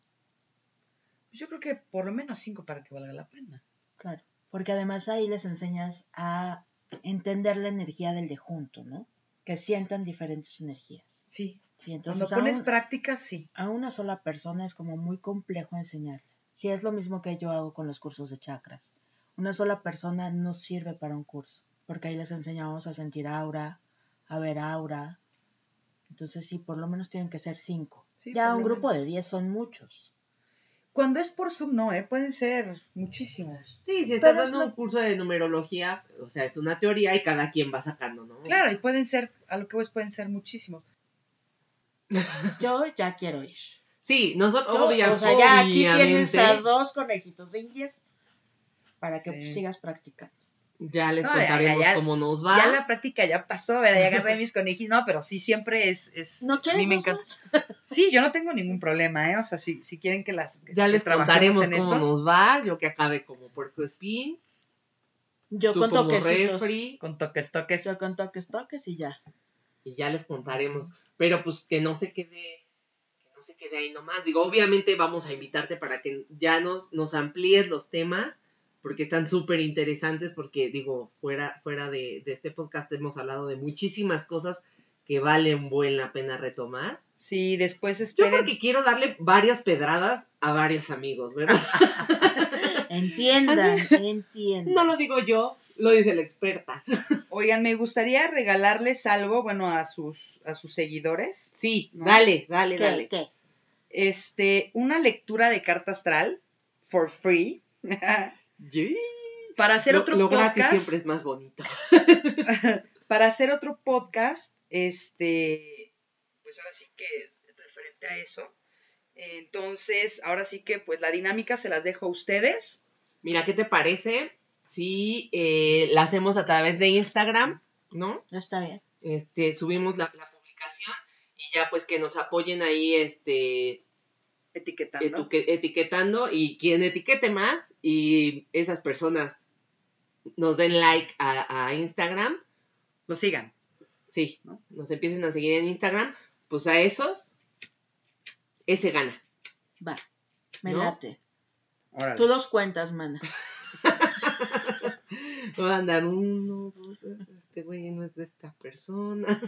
pues yo creo que por lo menos cinco para que valga la pena. claro. Porque además ahí les enseñas a entender la energía del de junto, ¿no? Que sientan diferentes energías. Sí, Sí, entonces cuando pones un- práctica, sí. a una sola persona es como muy complejo enseñarle. Sí, es lo mismo que yo hago con los cursos de chakras. Una sola persona no sirve para un curso, porque ahí les enseñamos a sentir aura, a ver aura. Entonces sí, por lo menos tienen que ser cinco. Sí, ya un grupo menos. de diez son muchos. Cuando es por Zoom, no, ¿eh? Pueden ser muchísimos. Sí, si estás Pero es dando lo- un curso de numerología, o sea, es una teoría y cada quien va sacando, ¿no? Claro, y pueden ser, a lo que voy, pueden ser muchísimos. Yo ya quiero ir. Sí, nosotros, Yo, obvia- o sea, ya aquí tienes a dos conejitos de indias para que Sí. sigas practicando. Ya les No, ya, ya, contaremos ya. cómo nos va. Ya la práctica ya pasó, ¿verdad? Ya agarré mis conejitos. No, pero sí, siempre es. es ¿No a mí quieres me encanta. Sí, yo no tengo ningún problema, ¿eh? O sea, si, si quieren que las. Ya que les contaremos en cómo eso, nos va. Yo que acabe como puerco espín. Yo con refri. Con toques, toques. Yo con toques, toques y ya. y ya les contaremos. Pero pues que no se quede, que no se quede ahí nomás. Digo, obviamente vamos a invitarte para que ya nos, nos amplíes los temas, porque están súper interesantes, porque digo, fuera, fuera de, de este podcast hemos hablado de muchísimas cosas que valen buen la pena retomar. Sí, después Yo esperen. porque quiero darle varias pedradas a varios amigos, ¿verdad? Entiendan, entiendan. No lo digo yo, lo dice la experta. Oigan, me gustaría regalarles algo, bueno, a sus, a sus seguidores. Sí, ¿No? dale, dale, ¿Qué? dale. ¿Qué? Este, una lectura de carta astral, for free. Para hacer Lo- otro lo gratis podcast. siempre es más bonito. para hacer otro podcast, este, pues ahora sí que referente a eso. Entonces, ahora sí que pues la dinámica se las dejo a ustedes. Mira, ¿qué te parece si eh, la hacemos a través de Instagram, ¿no? Está bien. Este, subimos la, la publicación y ya pues que nos apoyen ahí, este, Etiquetando. etuque- etiquetando y quien etiquete más y esas personas nos den like a, a Instagram, Lo sigan. sí, ¿No? nos empiecen a seguir en Instagram, pues a esos, ese gana. Va. Me ¿No? late. Órale. Tú los cuentas, mana. Va a andar uno, este güey no es de esta persona.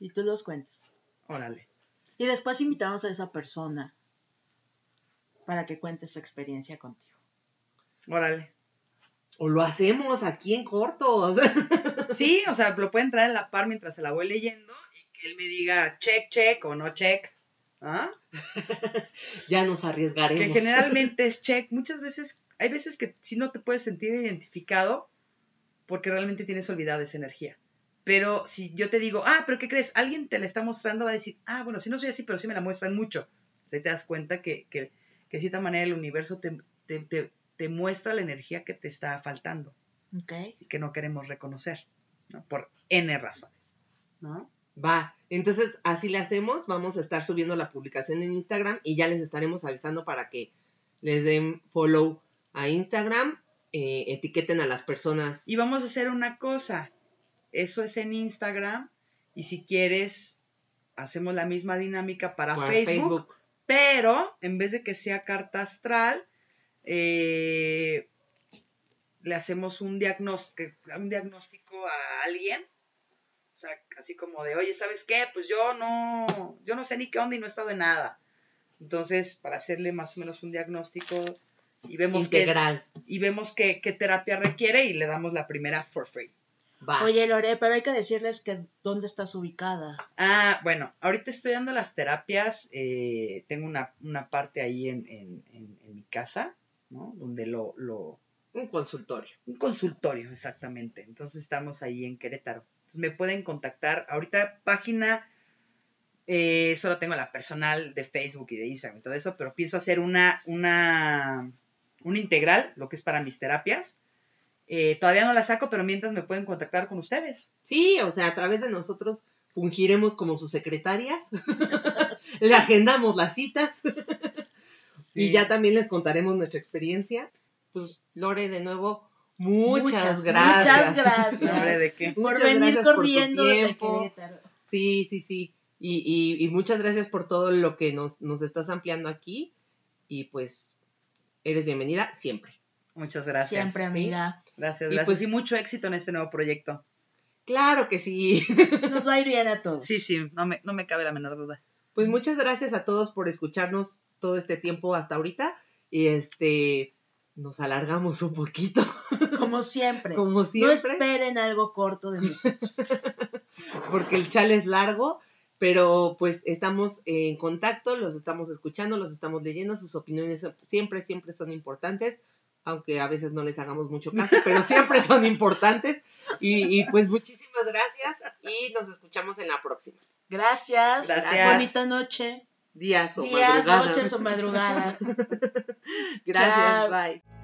Y tú los cuentas. Órale. Y después invitamos a esa persona para que cuente su experiencia contigo. Órale. O lo hacemos aquí en cortos. Sí, o sea, lo pueden traer a la par mientras se la voy leyendo y que él me diga check, check o no check. ¿Ah? ya nos arriesgaremos. Que generalmente es check. Muchas veces, hay veces que sí no te puedes sentir identificado porque realmente tienes olvidada esa energía. Pero si yo te digo, ah, pero ¿qué crees? Alguien te la está mostrando, va a decir, ah, bueno, si no soy así, pero sí me la muestran mucho. O sea, ahí te das cuenta que, que, que de cierta manera el universo te, te, te, te muestra la energía que te está faltando ¿Ok? y que no queremos reconocer, ¿no? Por N razones, ¿no? Va, entonces así le hacemos, vamos a estar subiendo la publicación en Instagram y ya les estaremos avisando para que les den follow a Instagram, eh, etiqueten a las personas. Y vamos a hacer una cosa, eso es en Instagram y si quieres, hacemos la misma dinámica para, para Facebook, pero en vez de que sea carta astral, eh, le hacemos un diagnóstico, un diagnóstico a alguien. O sea, así como de, oye, ¿sabes qué? Pues yo no, yo no sé ni qué onda y no he estado en nada. Entonces, para hacerle más o menos un diagnóstico y vemos Integral. y vemos qué, qué terapia requiere y le damos la primera for free. Va. Oye, Lore, pero hay que decirles que dónde estás ubicada. Ah, bueno, ahorita estoy dando las terapias. eh, tengo una, una parte ahí en, en- en- en mi casa, ¿no? Donde lo, lo... Un consultorio. Un consultorio, exactamente. Entonces estamos ahí en Querétaro. Entonces me pueden contactar. Ahorita página, eh, solo tengo la personal de Facebook y de Instagram y todo eso, pero pienso hacer una, una, un integral, lo que es para mis terapias. Eh, todavía no la saco, pero mientras me pueden contactar con ustedes. Sí, o sea, a través de nosotros fungiremos como sus secretarias. Le agendamos las citas y ya también les contaremos nuestra experiencia. Pues, Lore, de nuevo, muchas, Muchas, gracias. muchas gracias. No, hombre, ¿de qué? Por Muchas venir gracias por tu corriendo de. Querétaro. Sí, sí, sí. Y, y, y muchas gracias por todo lo que nos, nos estás ampliando aquí. Y pues, eres bienvenida siempre. Muchas gracias. Siempre, amiga. Gracias, Y gracias. pues- y mucho éxito en este nuevo proyecto. Claro que sí. Nos va a ir bien a todos. Sí, sí, no me, no me cabe la menor duda. Pues muchas gracias a todos por escucharnos todo este tiempo hasta ahorita. Y este, nos alargamos un poquito, Como siempre. como No siempre, esperen algo corto de nosotros. porque el chal es largo. Pero pues estamos en contacto, los estamos escuchando, los estamos leyendo, sus opiniones siempre, siempre son importantes, aunque a veces no les hagamos mucho caso, pero siempre son importantes. Y, y, pues muchísimas gracias y nos escuchamos en la próxima. Gracias. Gracias. Bonita noche. Días o Días, madrugadas. noches o madrugadas. Gracias, Chao. bye.